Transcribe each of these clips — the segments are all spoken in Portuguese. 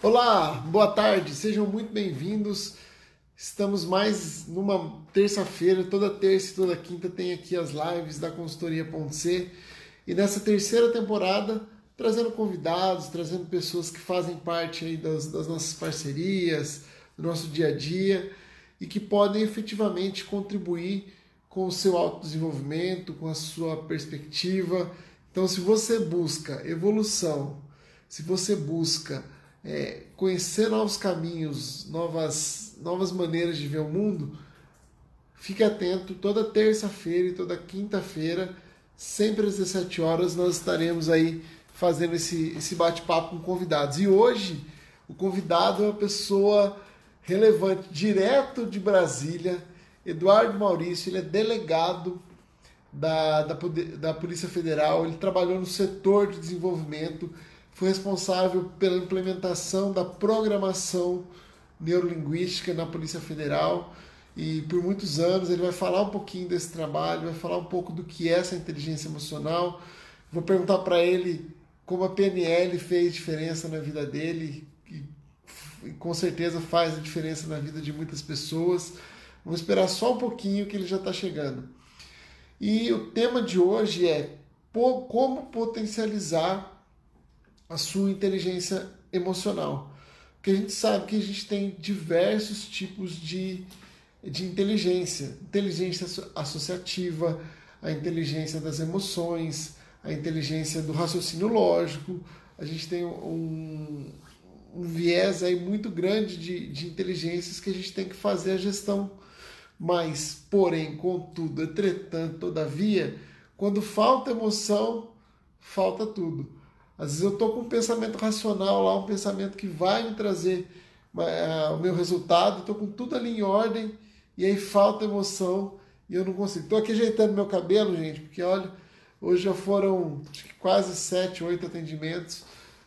Olá, boa tarde, sejam muito bem-vindos. Estamos mais numa terça-feira, toda terça e toda quinta tem aqui as lives da consultoria.c e nessa terceira temporada trazendo convidados, trazendo pessoas que fazem parte aí das, das nossas parcerias, do nosso dia a dia e que podem efetivamente contribuir com o seu autodesenvolvimento, com a sua perspectiva. Então, se você busca evolução, se você busca é, conhecer novos caminhos, novas, novas maneiras de ver o mundo, fique atento. Toda terça-feira e toda quinta-feira, sempre às 17 horas, nós estaremos aí fazendo esse, esse bate-papo com convidados. E hoje, o convidado é uma pessoa relevante, direto de Brasília, Eduardo Maurício, ele é delegado da, da, da Polícia Federal, ele trabalhou no setor de desenvolvimento, foi responsável pela implementação da programação neurolinguística na Polícia Federal e por muitos anos ele vai falar um pouquinho desse trabalho, vai falar um pouco do que é essa inteligência emocional. Vou perguntar para ele como a PNL fez diferença na vida dele e, com certeza faz a diferença na vida de muitas pessoas. Vamos esperar só um pouquinho que ele já está chegando. E o tema de hoje é como potencializar a sua inteligência emocional. Porque a gente sabe que a gente tem diversos tipos de, de inteligência: inteligência associativa, a inteligência das emoções, a inteligência do raciocínio lógico. A gente tem um, um viés aí muito grande de, de inteligências que a gente tem que fazer a gestão mas, porém, contudo, entretanto, todavia, quando falta emoção, falta tudo. Às vezes eu estou com um pensamento racional lá, um pensamento que vai me trazer uh, o meu resultado, estou com tudo ali em ordem, e aí falta emoção e eu não consigo. Estou aqui ajeitando meu cabelo, gente, porque olha, hoje já foram quase sete, oito atendimentos.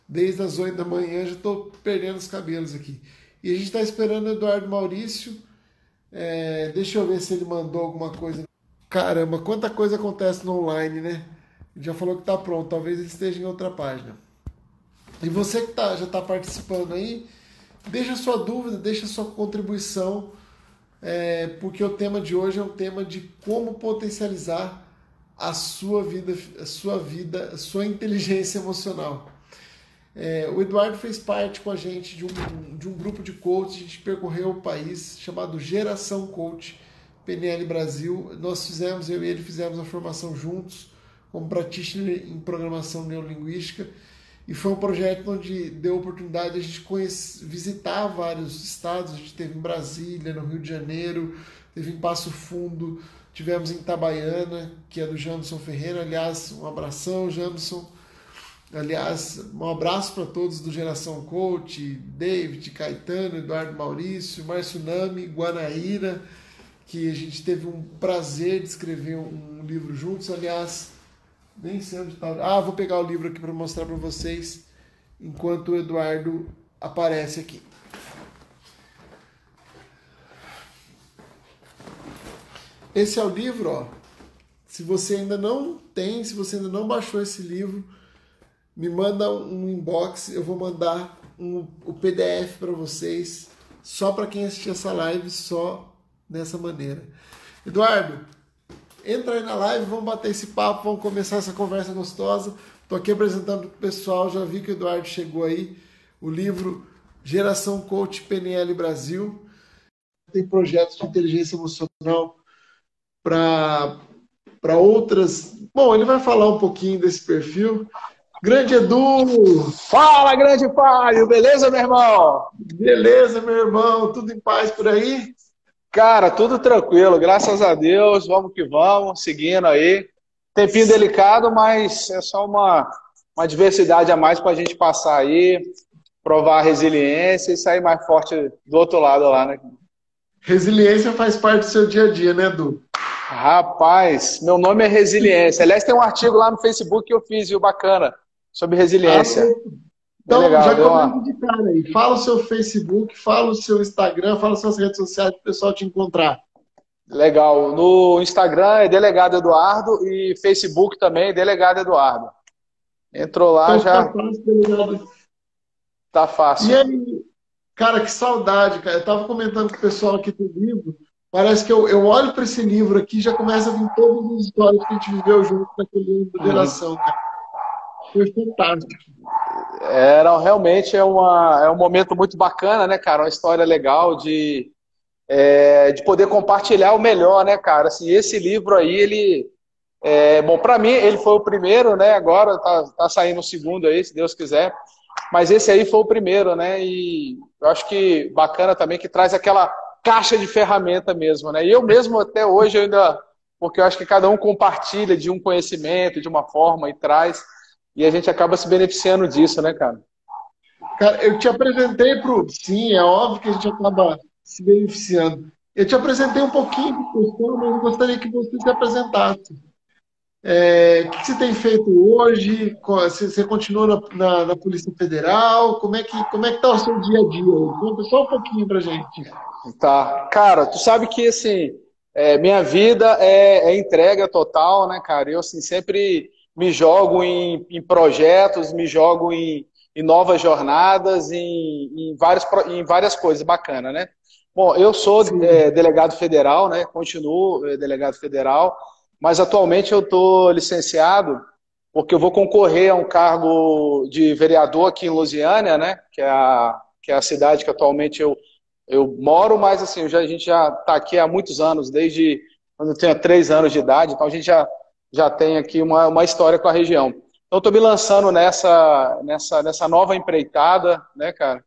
Desde as oito da manhã já estou perdendo os cabelos aqui. E a gente está esperando o Eduardo Maurício é, deixa eu ver se ele mandou alguma coisa. Caramba, quanta coisa acontece no online, né? Já falou que está pronto, talvez ele esteja em outra página. E você que tá, já está participando aí, deixa sua dúvida, deixa sua contribuição, é, porque o tema de hoje é um tema de como potencializar a sua vida, a sua vida, a sua inteligência emocional. É, o Eduardo fez parte com a gente de um, de um grupo de coaches, a gente percorreu o país chamado Geração Coach PNL Brasil. Nós fizemos, eu e ele fizemos a formação juntos como practitioner em programação neurolinguística e foi um projeto onde deu oportunidade a gente conhecer, visitar vários estados. A gente teve em Brasília, no Rio de Janeiro, teve em Passo Fundo, tivemos em Itabaiana, que é do Janderson Ferreira. Aliás, um abração, Janderson Aliás, um abraço para todos do Geração Coach, David, Caetano, Eduardo Maurício, Márcio Nami, Guanaíra, que a gente teve um prazer de escrever um livro juntos. Aliás, nem sei onde está. Ah, vou pegar o livro aqui para mostrar para vocês enquanto o Eduardo aparece aqui. Esse é o livro, ó. Se você ainda não tem, se você ainda não baixou esse livro, me manda um inbox, eu vou mandar um, o PDF para vocês, só para quem assistir essa live, só dessa maneira. Eduardo, entra aí na live, vamos bater esse papo, vamos começar essa conversa gostosa. Estou aqui apresentando para o pessoal, já vi que o Eduardo chegou aí, o livro Geração Coach PNL Brasil. Tem projetos de inteligência emocional para outras. Bom, ele vai falar um pouquinho desse perfil, Grande Edu! Fala, grande Fábio! Beleza, meu irmão? Beleza, meu irmão. Tudo em paz por aí? Cara, tudo tranquilo, graças a Deus. Vamos que vamos, seguindo aí. Tempinho delicado, mas é só uma, uma diversidade a mais para a gente passar aí, provar a resiliência e sair mais forte do outro lado lá, né? Resiliência faz parte do seu dia a dia, né, Edu? Rapaz, meu nome é Resiliência. Aliás, tem um artigo lá no Facebook que eu fiz, viu? Bacana sobre resiliência. Ah, então, legal, já começa de cara aí. Fala o seu Facebook, fala o seu Instagram, fala suas redes sociais para o pessoal te encontrar. Legal. No Instagram é Delegado Eduardo e Facebook também é Delegado Eduardo. Entrou lá então, já. Tá Tá fácil. E aí, cara, que saudade, cara. Eu tava comentando com o pessoal aqui do livro. Parece que eu, eu olho para esse livro aqui e já começa a vir todas as histórias que a gente viveu junto naquele livro de geração, cara. Foi. Era realmente é, uma, é um momento muito bacana, né, cara? Uma história legal de, é, de poder compartilhar o melhor, né, cara? Assim, esse livro aí, ele. É, bom, para mim, ele foi o primeiro, né? Agora tá, tá saindo o segundo aí, se Deus quiser. Mas esse aí foi o primeiro, né? E eu acho que bacana também que traz aquela caixa de ferramenta mesmo, né? E eu mesmo até hoje ainda, porque eu acho que cada um compartilha de um conhecimento, de uma forma e traz, e a gente acaba se beneficiando disso, né, cara? Cara, eu te apresentei pro. Sim, é óbvio que a gente acaba se beneficiando. Eu te apresentei um pouquinho do pessoal, mas eu gostaria que você se apresentasse. É, o que você tem feito hoje? Você continua na, na, na, Polícia Federal? Como é que como é que está o seu dia a dia? Conta só um pouquinho para gente. Tá, cara, tu sabe que assim é, minha vida é, é, entrega total, né, cara? Eu assim sempre me jogo em, em projetos, me jogo em, em novas jornadas, em, em, vários, em várias coisas bacanas, né? Bom, eu sou é, delegado federal, né? Continuo é, delegado federal, mas atualmente eu estou licenciado porque eu vou concorrer a um cargo de vereador aqui em Lusiânia, né? Que é a, que é a cidade que atualmente eu, eu moro, mas assim, já, a gente já está aqui há muitos anos, desde quando eu tinha três anos de idade, então a gente já, já tem aqui uma, uma história com a região. Então, estou me lançando nessa, nessa, nessa nova empreitada, né, cara?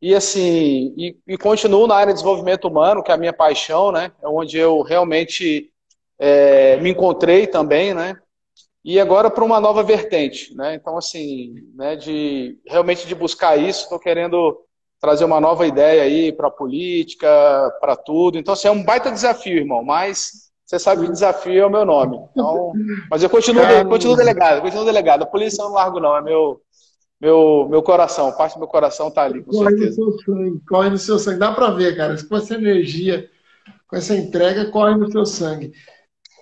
E assim, e, e, continuo na área de desenvolvimento humano, que é a minha paixão, né? É onde eu realmente é, me encontrei também, né? E agora para uma nova vertente, né? Então, assim, né, de realmente de buscar isso, estou querendo trazer uma nova ideia aí para a política, para tudo. Então, assim, é um baita desafio, irmão, mas você sabe que desafio é o meu nome. Então, mas eu continuo, continuo delegado, continuo delegado. A polícia eu não largo, não, é meu, meu, meu coração, parte do meu coração tá ali, com corre certeza. No seu sangue, corre no seu sangue, dá para ver, cara, com essa energia, com essa entrega, corre no seu sangue.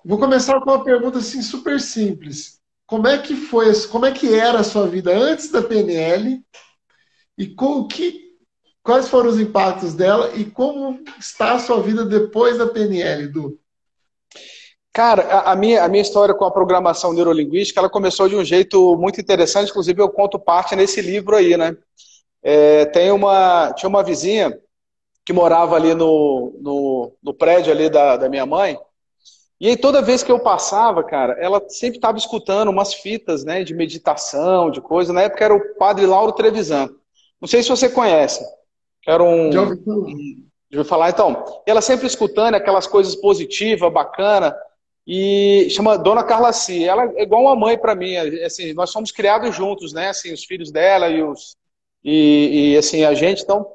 Vou começar com uma pergunta assim super simples. Como é que foi, como é que era a sua vida antes da PNL e com que quais foram os impactos dela e como está a sua vida depois da PNL, Du? Cara, a, minha, a minha história com a programação neurolinguística, ela começou de um jeito muito interessante, inclusive eu conto parte nesse livro aí, né? É, tem uma, tinha uma vizinha que morava ali no, no, no prédio ali da, da minha mãe, e aí toda vez que eu passava, cara, ela sempre estava escutando umas fitas, né, de meditação, de coisa. Na época era o padre Lauro Trevisan. Não sei se você conhece. Era um. Já ouvi falar. Já ouvi falar, então. Ela sempre escutando aquelas coisas positivas, bacana e chama Dona Carla C. Ela é igual uma mãe para mim, assim, nós somos criados juntos, né, assim, os filhos dela e os e, e, assim a gente, então.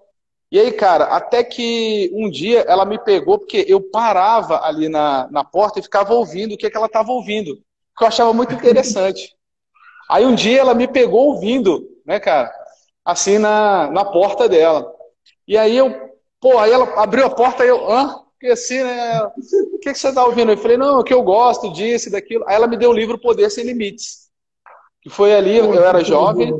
E aí, cara, até que um dia ela me pegou porque eu parava ali na, na porta e ficava ouvindo o que, que ela estava ouvindo, que eu achava muito interessante. Aí um dia ela me pegou ouvindo, né, cara, assim na, na porta dela. E aí eu, pô, aí ela abriu a porta e eu? Porque assim, né? O que, que você está ouvindo? Eu falei, não, é que eu gosto disso e daquilo. Aí ela me deu o livro Poder Sem Limites. Que foi ali, eu era jovem,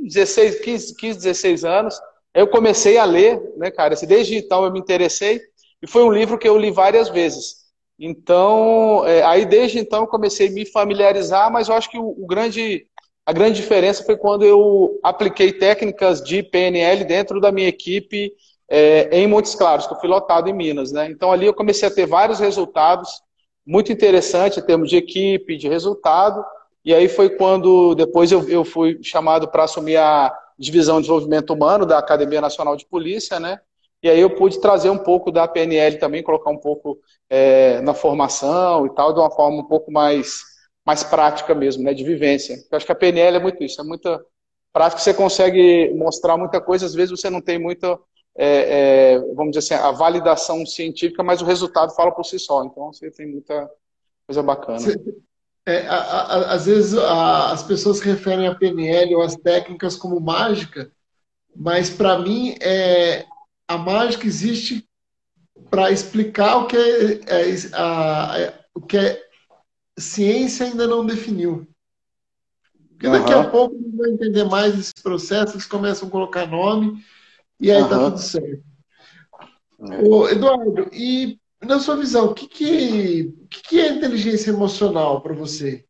16, 15, 15 16 anos. Eu comecei a ler, né, cara? Assim, desde então eu me interessei. E foi um livro que eu li várias vezes. Então, é, aí desde então eu comecei a me familiarizar, mas eu acho que o, o grande, a grande diferença foi quando eu apliquei técnicas de PNL dentro da minha equipe é, em Montes Claros, que eu fui lotado em Minas. Né? Então ali eu comecei a ter vários resultados, muito interessante em termos de equipe, de resultado. E aí foi quando depois eu, eu fui chamado para assumir a divisão de desenvolvimento humano da Academia Nacional de Polícia, né? E aí eu pude trazer um pouco da PNL também, colocar um pouco é, na formação e tal, de uma forma um pouco mais, mais prática mesmo, né? De vivência. Eu acho que a PNL é muito isso, é muita prática, você consegue mostrar muita coisa, às vezes você não tem muita é, é, vamos dizer assim, a validação científica, mas o resultado fala por si só. Então você tem muita coisa bacana. É, a, a, às vezes a, as pessoas referem a PNL ou as técnicas como mágica, mas para mim é, a mágica existe para explicar o que é, é a, o que a ciência ainda não definiu. Porque daqui uhum. a pouco eles vão entender mais esse processo, eles começam a colocar nome e aí uhum. tá tudo certo. É. Ô, Eduardo, e na sua visão, o que, que, que, é inteligência emocional para você?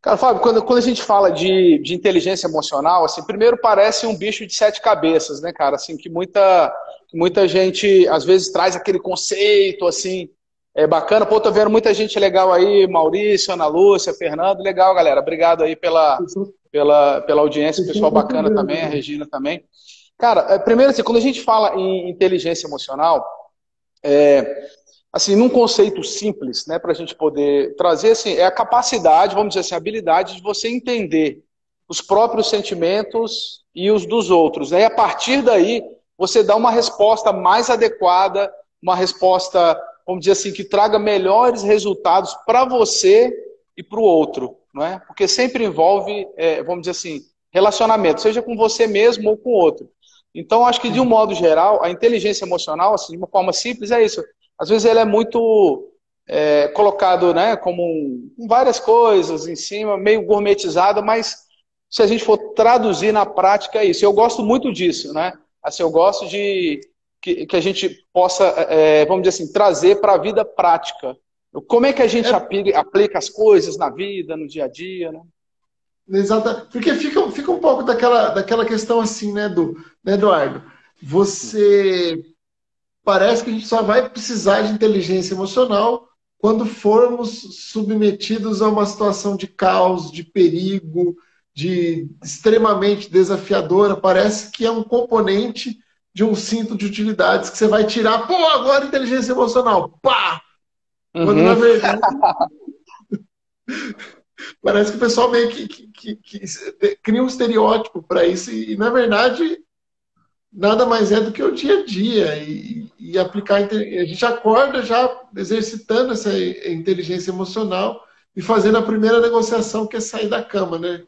Cara, Fábio, quando, quando a gente fala de, de inteligência emocional, assim, primeiro parece um bicho de sete cabeças, né, cara? Assim, que muita, muita gente, às vezes, traz aquele conceito, assim, é bacana. Pô, tô vendo muita gente legal aí, Maurício, Ana Lúcia, Fernando. Legal, galera. Obrigado aí pela, pela, pela audiência, pessoal bacana também, a Regina também. Cara, é, primeiro assim, quando a gente fala em inteligência emocional, é, assim, num conceito simples, né, para a gente poder trazer, assim, é a capacidade, vamos dizer assim, a habilidade de você entender os próprios sentimentos e os dos outros. Né? E a partir daí, você dá uma resposta mais adequada, uma resposta vamos dizer assim, que traga melhores resultados para você e para o outro, não é? Porque sempre envolve, é, vamos dizer assim, relacionamento, seja com você mesmo ou com o outro. Então, acho que de um modo geral, a inteligência emocional, assim, de uma forma simples, é isso. Às vezes ele é muito é, colocado, né, como um, várias coisas em cima, meio gourmetizado, mas se a gente for traduzir na prática é isso. Eu gosto muito disso, né? Assim, eu gosto de que, que a gente possa, é, vamos dizer assim, trazer para a vida prática. Como é que a gente é... aplica, aplica, as coisas na vida, no dia a dia, né? Exato, porque fica, fica um pouco daquela, daquela questão assim, né, do, né, Eduardo? Você parece que a gente só vai precisar de inteligência emocional quando formos submetidos a uma situação de caos, de perigo, de extremamente desafiadora. Parece que é um componente de um cinto de utilidades que você vai tirar, pô, agora inteligência emocional, pá! Uhum. Quando na verdade. parece que o pessoal meio que, que, que, que cria um estereótipo para isso, e, na verdade nada mais é do que o dia a dia e, e aplicar. A gente acorda já exercitando essa inteligência emocional e fazendo a primeira negociação que é sair da cama, né?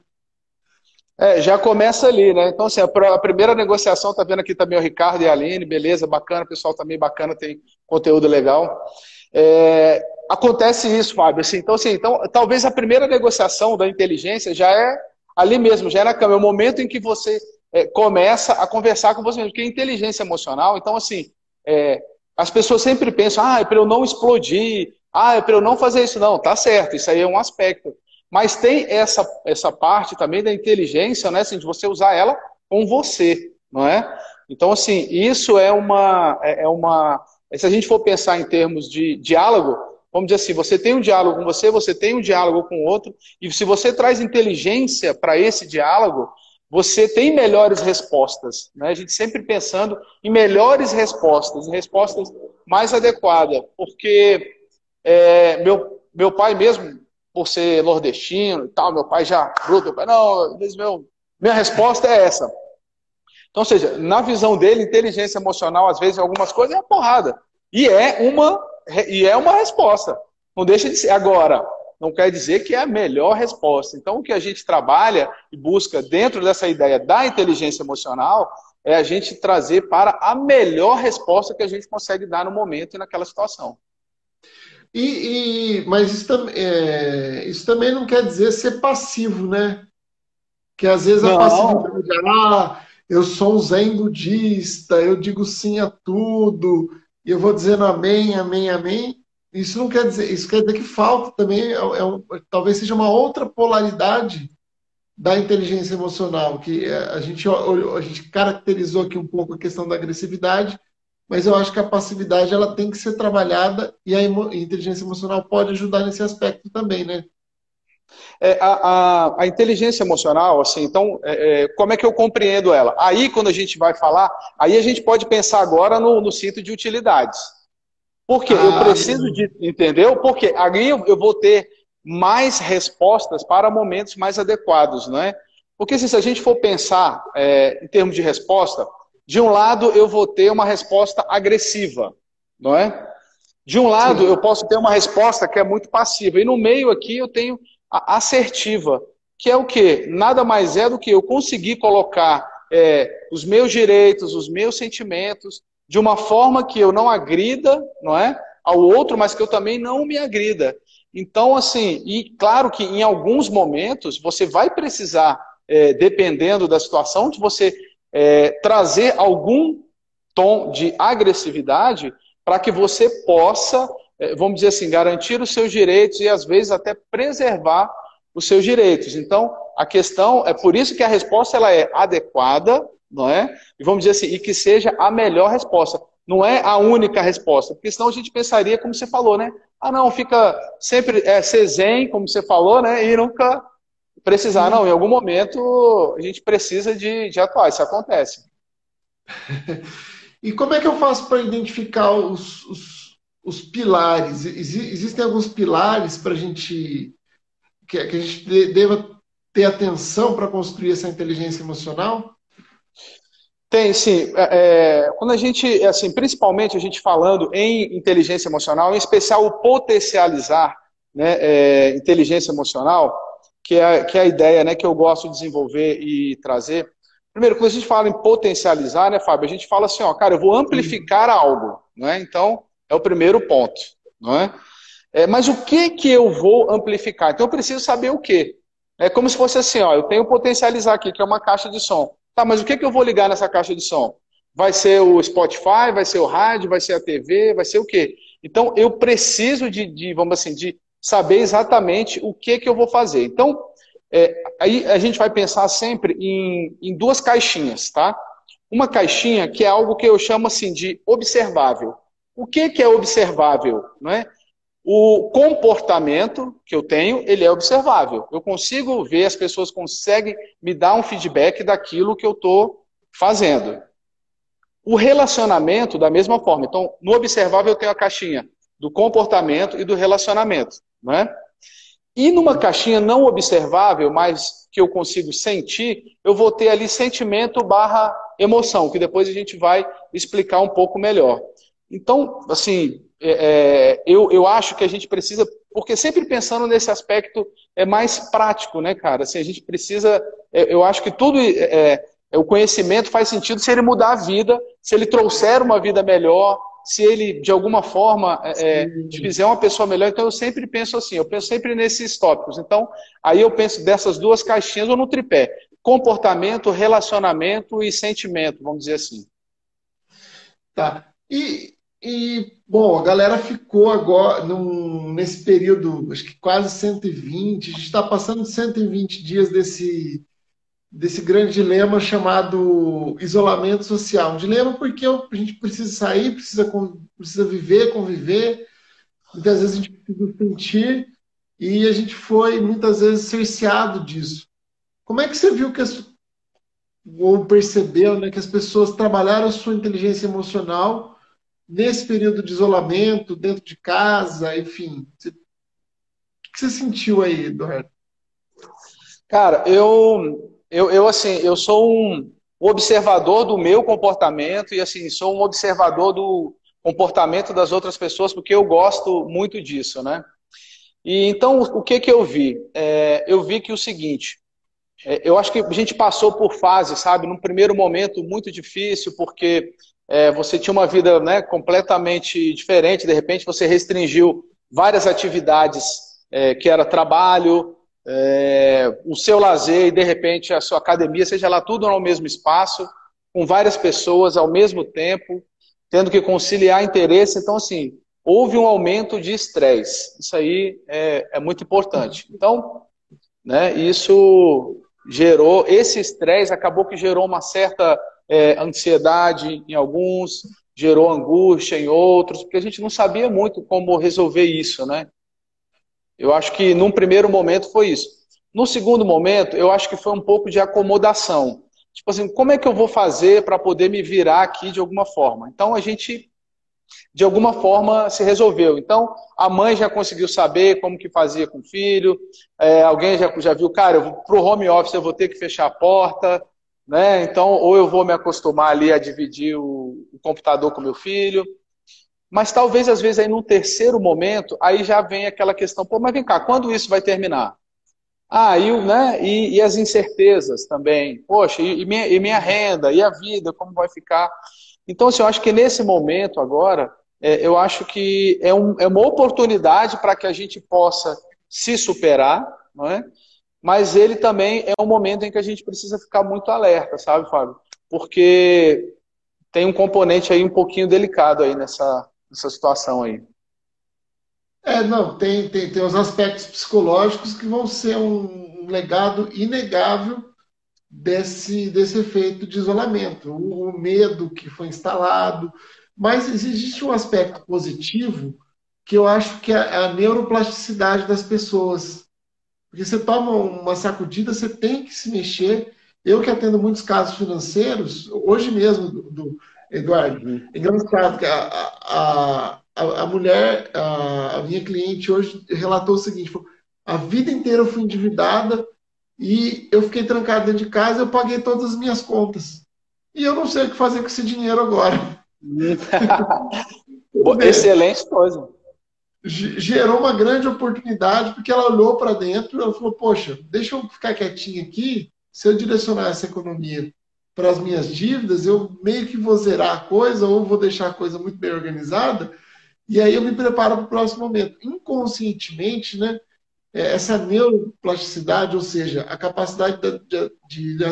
É, já começa ali, né? Então, assim, a, primeira negociação, tá vendo aqui também o Ricardo e a Aline, beleza, bacana, o pessoal também bacana, tem conteúdo legal. É, acontece isso, Fábio. Assim, então, assim, então, talvez a primeira negociação da inteligência já é ali mesmo, já é na cama, é o momento em que você é, começa a conversar com você mesmo, porque inteligência emocional, então, assim, é, as pessoas sempre pensam, ah, é para eu não explodir, ah, é para eu não fazer isso. Não, tá certo, isso aí é um aspecto. Mas tem essa, essa parte também da inteligência, né, assim, de você usar ela com você, não é? Então, assim, isso é uma, é, é uma. Se a gente for pensar em termos de diálogo, vamos dizer assim, você tem um diálogo com você, você tem um diálogo com o outro, e se você traz inteligência para esse diálogo, você tem melhores respostas. Né? A gente sempre pensando em melhores respostas, em respostas mais adequadas, porque é, meu, meu pai mesmo, por ser nordestino e tal, meu pai já bruto, meu pai, não, meu, minha resposta é essa. Então, ou seja, na visão dele, inteligência emocional, às vezes, algumas coisas, é porrada. E é uma, e é uma resposta. Não deixa de ser. Agora, não quer dizer que é a melhor resposta. Então, o que a gente trabalha e busca dentro dessa ideia da inteligência emocional é a gente trazer para a melhor resposta que a gente consegue dar no momento e naquela situação. E, e mas isso, é, isso, também não quer dizer ser passivo, né? Que às vezes a passividade, ah, eu sou um zen budista, eu digo sim a tudo, e eu vou dizendo amém, amém, amém. Isso não quer dizer, isso quer dizer que falta também, é, é um, talvez seja uma outra polaridade da inteligência emocional, que é, a gente, a gente caracterizou aqui um pouco a questão da agressividade, mas eu acho que a passividade ela tem que ser trabalhada e a inteligência emocional pode ajudar nesse aspecto também, né? É, a, a, a, inteligência emocional, assim, então, é, é, como é que eu compreendo ela? Aí, quando a gente vai falar, aí a gente pode pensar agora no, no cinto de utilidades. Porque ah, eu preciso de, entendeu? Porque aí eu, eu, vou ter mais respostas para momentos mais adequados, não é? Porque se, se a gente for pensar é, em termos de resposta, de um lado, eu vou ter uma resposta agressiva, não é? De um lado, Sim. eu posso ter uma resposta que é muito passiva. E no meio aqui, eu tenho assertiva, que é o quê? Nada mais é do que eu conseguir colocar é, os meus direitos, os meus sentimentos, de uma forma que eu não agrida, não é? Ao outro, mas que eu também não me agrida. Então, assim, e claro que em alguns momentos você vai precisar, é, dependendo da situação, de você é, trazer algum tom de agressividade para que você possa, vamos dizer assim, garantir os seus direitos e às vezes até preservar os seus direitos. Então, a questão é por isso que a resposta ela é adequada, não é? E vamos dizer assim, e que seja a melhor resposta. Não é a única resposta, porque senão a gente pensaria, como você falou, né? Ah, não, fica sempre é, ser zen, como você falou, né? E nunca precisar. Não, em algum momento a gente precisa de, de atuar, isso acontece. e como é que eu faço para identificar os, os, os pilares? existem alguns pilares para a gente que, a gente deva ter atenção para construir essa inteligência emocional? Tem, sim. É, é, quando a gente, assim, principalmente a gente falando em inteligência emocional, em especial o potencializar né, é, inteligência emocional, que é, que é a ideia né, que eu gosto de desenvolver e trazer. Primeiro, quando a gente fala em potencializar, né, Fábio, a gente fala assim, ó, cara, eu vou amplificar algo, não é? Então, é o primeiro ponto, não é? é? Mas o que que eu vou amplificar? Então, eu preciso saber o quê? É como se fosse assim, ó, eu tenho potencializar aqui, que é uma caixa de som. Tá, mas o que, que eu vou ligar nessa caixa de som? Vai ser o Spotify, vai ser o rádio, vai ser a TV, vai ser o quê? Então, eu preciso de, de vamos assim, de saber exatamente o que, que eu vou fazer. Então, é, aí a gente vai pensar sempre em, em duas caixinhas, tá? Uma caixinha que é algo que eu chamo assim de observável. O que, que é observável? Não é? O comportamento que eu tenho, ele é observável. Eu consigo ver, as pessoas conseguem me dar um feedback daquilo que eu estou fazendo. O relacionamento, da mesma forma. Então, no observável eu tenho a caixinha do comportamento e do relacionamento. Né? E numa caixinha não observável, mas que eu consigo sentir, eu vou ter ali sentimento barra emoção, que depois a gente vai explicar um pouco melhor. Então, assim, é, é, eu, eu acho que a gente precisa, porque sempre pensando nesse aspecto é mais prático, né, cara? Assim, a gente precisa, é, eu acho que tudo, é, é, o conhecimento faz sentido se ele mudar a vida, se ele trouxer uma vida melhor, se ele, de alguma forma, é, fizer uma pessoa melhor. Então, eu sempre penso assim, eu penso sempre nesses tópicos. Então, aí eu penso dessas duas caixinhas ou no tripé. Comportamento, relacionamento e sentimento, vamos dizer assim. Tá. E, e, bom, a galera ficou agora num, nesse período, acho que quase 120, a gente está passando 120 dias desse, desse grande dilema chamado isolamento social. Um dilema porque a gente precisa sair, precisa, precisa viver, conviver, muitas vezes a gente precisa sentir, e a gente foi muitas vezes cerceado disso. Como é que você viu que as, ou percebeu né, que as pessoas trabalharam a sua inteligência emocional nesse período de isolamento, dentro de casa, enfim. Você, o que você sentiu aí, Eduardo? Cara, eu, eu, eu assim, eu sou um observador do meu comportamento e assim, sou um observador do comportamento das outras pessoas, porque eu gosto muito disso, né? E então, o que que eu vi? É, eu vi que o seguinte, é, eu acho que a gente passou por fases, sabe? Num primeiro momento muito difícil, porque é, você tinha uma vida né, completamente diferente, de repente você restringiu várias atividades é, que era trabalho, é, o seu lazer e de repente a sua academia, seja lá tudo no mesmo espaço, com várias pessoas ao mesmo tempo, tendo que conciliar interesse. Então, assim, houve um aumento de estresse. Isso aí é, é muito importante. Então, né, isso gerou, esse estresse acabou que gerou uma certa é, ansiedade em alguns, gerou angústia em outros, porque a gente não sabia muito como resolver isso, né? Eu acho que num primeiro momento foi isso. No segundo momento, eu acho que foi um pouco de acomodação. Tipo assim, como é que eu vou fazer para poder me virar aqui de alguma forma? Então a gente, de alguma forma, se resolveu. Então a mãe já conseguiu saber como que fazia com o filho, é, alguém já, já viu, cara, para o home office eu vou ter que fechar a porta, né? Então, ou eu vou me acostumar ali a dividir o, o computador com meu filho. Mas talvez, às vezes, aí num terceiro momento, aí já vem aquela questão, pô, mas vem cá, quando isso vai terminar? Ah, e, né, e, e as incertezas também. Poxa, e, e, minha, e minha renda, e a vida, como vai ficar? Então, assim, eu acho que nesse momento agora, é, eu acho que é, um, é uma oportunidade para que a gente possa se superar, não é? Mas ele também é um momento em que a gente precisa ficar muito alerta, sabe, Fábio? Porque tem um componente aí um pouquinho delicado aí nessa, nessa situação aí. É, não, tem, tem, tem os aspectos psicológicos que vão ser um, legado inegável desse, desse efeito de isolamento, o, o, medo que foi instalado. Mas existe um aspecto positivo que eu acho que é a neuroplasticidade das pessoas. Porque você toma uma sacudida, você tem que se mexer. Eu que atendo muitos casos financeiros, hoje mesmo, do, do Eduardo, uhum. é engraçado que a, a, a, a mulher, a, a, minha cliente hoje relatou o seguinte: falou, a vida inteira eu fui endividada e eu fiquei trancado dentro de casa, eu paguei todas as minhas contas. E eu não sei o que fazer com esse dinheiro agora. Excelente coisa gerou uma grande oportunidade, porque ela olhou para dentro e ela falou: Poxa, deixa eu ficar quietinha aqui. Se eu direcionar essa economia para as minhas dívidas, eu meio que vou zerar a coisa ou vou deixar a coisa muito bem organizada. E aí eu me preparo para o próximo momento. Inconscientemente, né, é, essa neuroplasticidade, ou seja, a capacidade de, de, de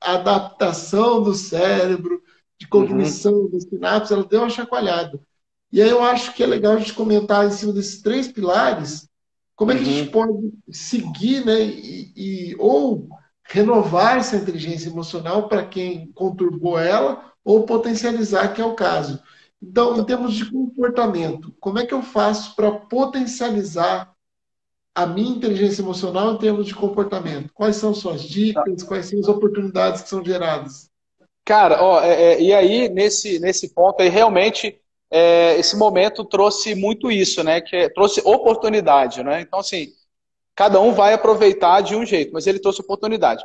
adaptação do cérebro, de cognição uhum. dos sinapses, ela deu uma chacoalhada. E aí eu acho que é legal a gente comentar em cima desses três pilares como é que a gente uhum. pode seguir, né, e, e ou renovar essa inteligência emocional para quem conturbou ela, ou potencializar, que é o caso. Então, em termos de comportamento, como é que eu faço para potencializar a minha inteligência emocional em termos de comportamento? Quais são suas dicas? Quais são as oportunidades que são geradas? Cara, ó, é, é, e aí, nesse, nesse ponto aí, realmente é, esse momento trouxe muito isso, né? Que é, trouxe oportunidade, né? Então, assim, cada um vai aproveitar de um jeito, mas ele trouxe oportunidade.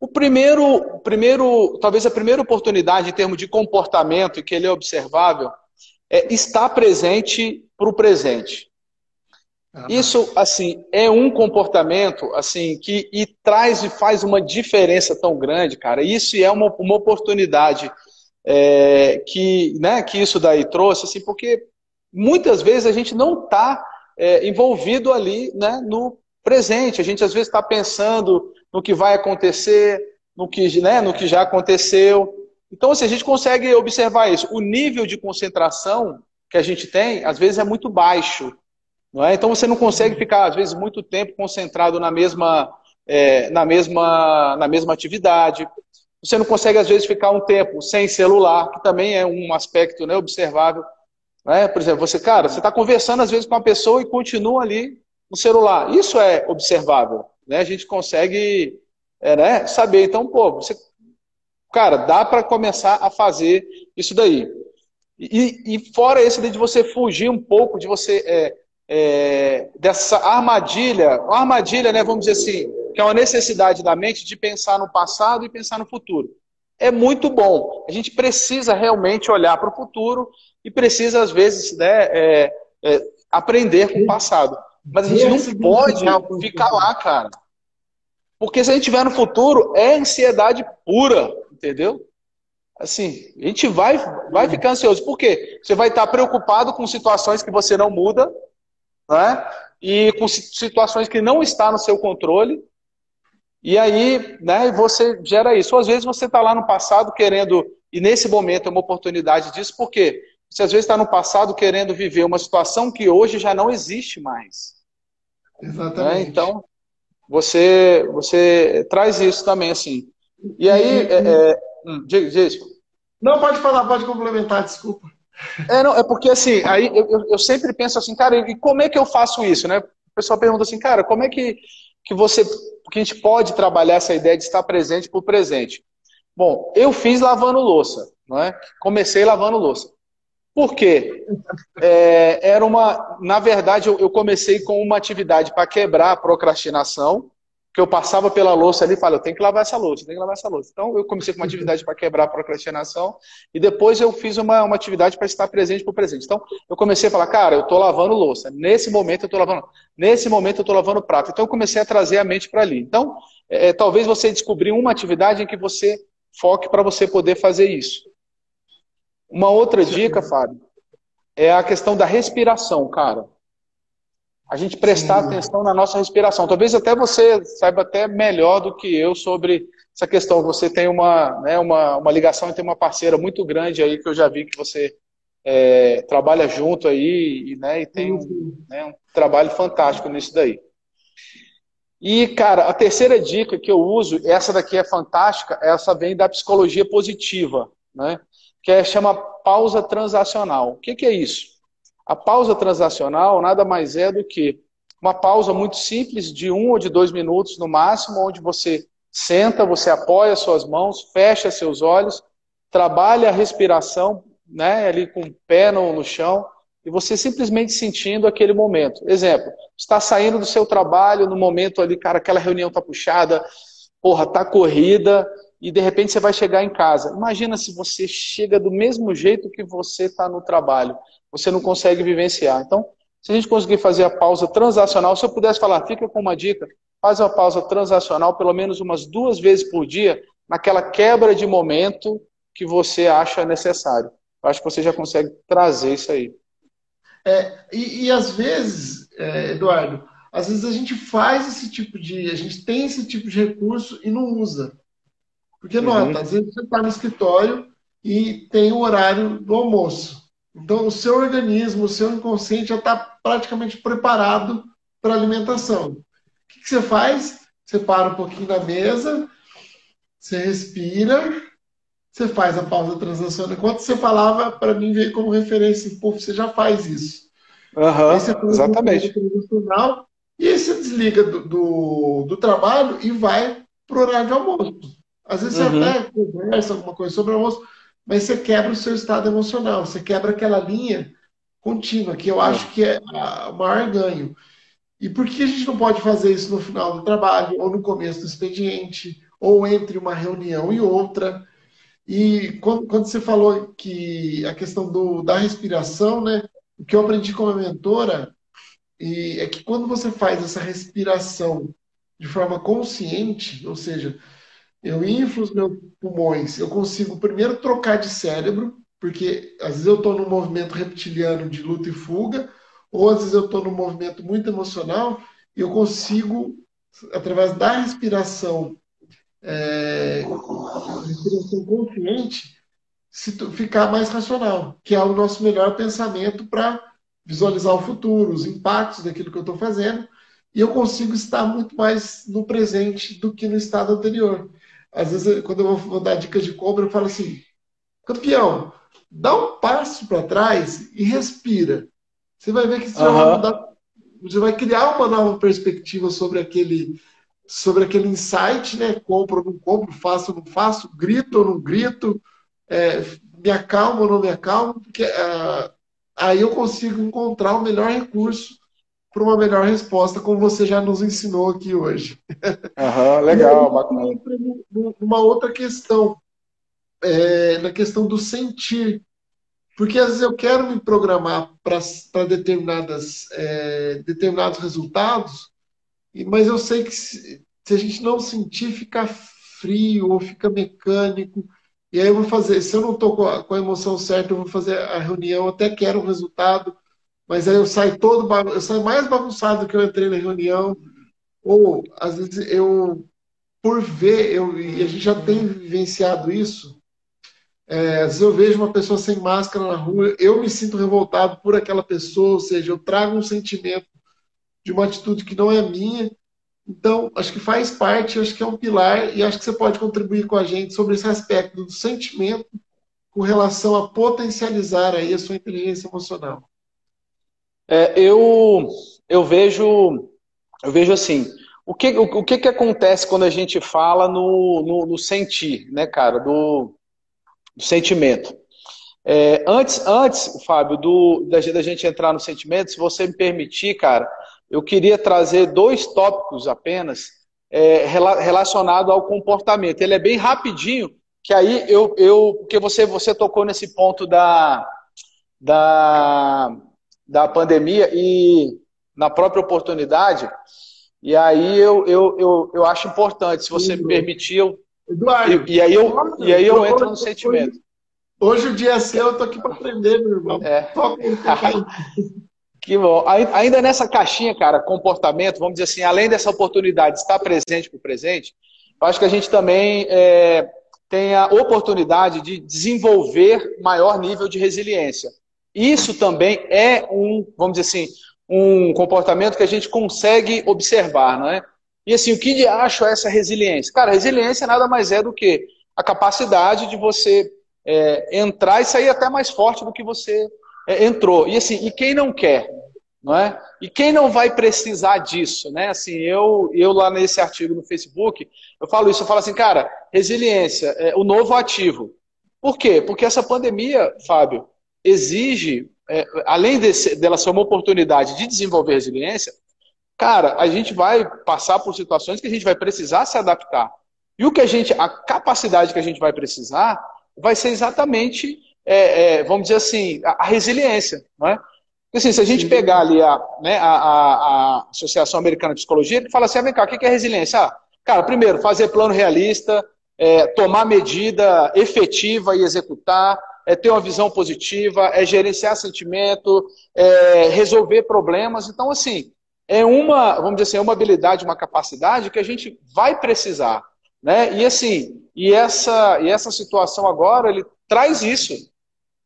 O primeiro, primeiro, talvez a primeira oportunidade em termos de comportamento que ele é observável é estar presente para o presente. Isso, assim, é um comportamento, assim, que e traz e faz uma diferença tão grande, cara. Isso é uma, uma oportunidade é, que, né, que isso daí trouxe, assim, porque muitas vezes a gente não está é, envolvido ali né, no presente. A gente às vezes está pensando no que vai acontecer, no que, né, no que já aconteceu. Então, assim, a gente consegue observar isso. O nível de concentração que a gente tem, às vezes, é muito baixo. Não é? Então, você não consegue ficar, às vezes, muito tempo concentrado na mesma, é, na mesma, na mesma atividade. Você não consegue, às vezes, ficar um tempo sem celular, que também é um aspecto né, observável. Né? Por exemplo, você, cara, você está conversando, às vezes, com uma pessoa e continua ali no celular. Isso é observável. Né? A gente consegue é, né, saber. Então, pô, você, cara, dá para começar a fazer isso daí. E, e, fora esse de você fugir um pouco, de você é, é, dessa armadilha, armadilha, né, vamos dizer assim, que é uma necessidade da mente de pensar no passado e pensar no futuro. É muito bom. A gente precisa realmente olhar para o futuro e precisa, às vezes, né, é, é, aprender com o passado. Mas a gente não pode ficar lá, cara. Porque se a gente estiver no futuro, é ansiedade pura, entendeu? Assim, a gente vai, vai ficar ansioso. Por quê? Você vai estar preocupado com situações que você não muda, né? e com situações que não está no seu controle, e aí, né, você gera isso. Ou às vezes você está lá no passado querendo, e nesse momento é uma oportunidade disso, porque você às vezes está no passado querendo viver uma situação que hoje já não existe mais. Exatamente. Né? Então, você, você traz isso também, assim. E aí, é, é, hum, diz, Não, pode falar, pode complementar, desculpa. É, não, é porque assim, aí eu, eu sempre penso assim, cara, e como é que eu faço isso, né? O pessoal pergunta assim, cara, como é que, que você que a gente pode trabalhar essa ideia de estar presente por presente. Bom, eu fiz lavando louça, não é? Comecei lavando louça. Por quê? É, era uma, na verdade, eu, eu comecei com uma atividade para quebrar a procrastinação, que eu passava pela louça ali e falava, eu tenho que lavar essa louça, tenho que lavar essa louça. Então, eu comecei com uma atividade para quebrar a procrastinação e depois eu fiz uma, uma atividade para estar presente para o presente. Então, eu comecei a falar, cara, eu estou lavando louça. Nesse momento eu estou lavando, nesse momento eu estou lavando prato. Então, eu comecei a trazer a mente para ali. Então, é, talvez você descobrir uma atividade em que você foque para você poder fazer isso. Uma outra dica, Fábio, é a questão da respiração, cara. A gente prestar Sim. atenção na nossa respiração. Talvez até você saiba até melhor do que eu sobre essa questão. Você tem uma, né, uma, uma ligação e tem uma parceira muito grande aí que eu já vi que você é, trabalha junto aí e, né, e tem um, né, um trabalho fantástico nisso daí. E, cara, a terceira dica que eu uso, essa daqui é fantástica, essa vem da psicologia positiva, né? Que é, chama pausa transacional. O que, que é isso? A pausa transacional nada mais é do que uma pausa muito simples de um ou de dois minutos no máximo, onde você senta, você apoia suas mãos, fecha seus olhos, trabalha a respiração, né, ali com o pé no, no chão, e você simplesmente sentindo aquele momento. Exemplo, está saindo do seu trabalho no momento ali, cara, aquela reunião tá puxada, porra, tá corrida, e de repente você vai chegar em casa. Imagina se você chega do mesmo jeito que você está no trabalho. Você não consegue vivenciar. Então, se a gente conseguir fazer a pausa transacional, se eu pudesse falar, fica com uma dica, faz uma pausa transacional pelo menos umas duas vezes por dia, naquela quebra de momento que você acha necessário. Eu acho que você já consegue trazer isso aí. É, e, e às vezes, é, Eduardo, às vezes a gente faz esse tipo de. A gente tem esse tipo de recurso e não usa. Porque, uhum. nota, às vezes você está no escritório e tem o horário do almoço. Então, o seu organismo, o seu inconsciente já está praticamente preparado para a alimentação. O que, que você faz? Você para um pouquinho na mesa, você respira, você faz a pausa transacional. Enquanto você falava, para mim veio como referência, pô, você já faz isso. Uhum, aí você exatamente. Transacional, e aí você desliga do, do, do trabalho e vai para o horário de almoço. Às vezes uhum. você até conversa alguma coisa sobre almoço, mas você quebra o seu estado emocional, você quebra aquela linha contínua, que eu acho que é o maior ganho. E por que a gente não pode fazer isso no final do trabalho, ou no começo do expediente, ou entre uma reunião e outra? E quando, quando você falou que a questão do, da respiração, né? O que eu aprendi com a mentora e é que quando você faz essa respiração de forma consciente, ou seja, eu inflo os meus pulmões, eu consigo primeiro trocar de cérebro, porque às vezes eu estou num movimento reptiliano de luta e fuga, ou às vezes eu estou num movimento muito emocional, e eu consigo, através da respiração é, respiração consciente, ficar mais racional, que é o nosso melhor pensamento para visualizar o futuro, os impactos daquilo que eu estou fazendo, e eu consigo estar muito mais no presente do que no estado anterior. Às vezes, quando eu vou dar dicas de compra, eu falo assim: campeão, dá um passo para trás e respira. Você vai ver que você, uhum. vai, você vai criar uma nova perspectiva sobre aquele sobre aquele insight, né? Compro ou não compro, faço ou não faço, grito ou não grito, é, me acalmo ou não me acalmo, porque é, aí eu consigo encontrar o melhor recurso para uma melhor resposta, como você já nos ensinou aqui hoje. Uhum, legal, bacana. Uma outra questão, é, na questão do sentir. Porque às vezes eu quero me programar para determinadas, é, determinados resultados, mas eu sei que se, se a gente não sentir, fica frio ou fica mecânico. E aí eu vou fazer, se eu não estou com, com, a emoção certa, eu vou fazer a reunião, até quero o resultado, mas aí eu saio todo, eu saio mais bagunçado do que eu entrei na reunião. Ou, às vezes, eu, por ver, eu, e a gente já tem vivenciado isso, é, às vezes eu vejo uma pessoa sem máscara na rua, eu me sinto revoltado por aquela pessoa, ou seja, eu trago um sentimento de uma atitude que não é minha. Então, acho que faz parte, acho que é um pilar, e acho que você pode contribuir com a gente sobre esse aspecto do sentimento com relação a potencializar aí a sua inteligência emocional. É, eu, eu vejo eu vejo assim, o que, o, o, que, que acontece quando a gente fala no, no, no sentir, né, cara, do, do sentimento? É, antes, antes, Fábio, do, da, da gente entrar no sentimento, se você me permitir, cara, eu queria trazer dois tópicos apenas é, relacionado ao comportamento. Ele é bem rapidinho, que aí eu, eu porque você, você tocou nesse ponto da, da, da pandemia e na própria oportunidade, e aí eu, eu, eu, eu acho importante, se você me permitir, eu, Eduardo, e, e aí eu, e aí eu entro no sentimento. Hoje o dia é seu, eu tô aqui para aprender, meu irmão. É. que bom. Ainda nessa caixinha, cara, comportamento, vamos dizer assim, além dessa oportunidade de estar presente para o presente, eu acho que a gente também é, tem a oportunidade de desenvolver maior nível de resiliência. Isso também é um, vamos dizer assim, um comportamento que a gente consegue observar, não é? E assim, o que de acho é essa resiliência? Cara, resiliência nada mais é do que a capacidade de você é, entrar e sair até mais forte do que você é, entrou. E assim, e quem não quer? Não é? E quem não vai precisar disso, né? Assim, eu, eu lá nesse artigo no Facebook, eu falo isso, eu falo assim, cara, resiliência é o novo ativo. Por quê? Porque essa pandemia, Fábio, exige, é, além desse, dela ser uma oportunidade de desenvolver resiliência, cara, a gente vai passar por situações que a gente vai precisar se adaptar. E o que a gente, a capacidade que a gente vai precisar vai ser exatamente, é, é, vamos dizer assim, a, a resiliência, não é? Assim, se a gente pegar ali a, né, a, a, a Associação Americana de Psicologia, ele fala assim, ah, vem cá, o que é resiliência? Ah, cara, primeiro, fazer plano realista, é, tomar medida efetiva e executar, é ter uma visão positiva, é gerenciar sentimento, é resolver problemas. Então, assim, é uma, vamos dizer assim, é uma habilidade, uma capacidade que a gente vai precisar. Né? E assim, e essa, e essa situação agora, ele traz isso.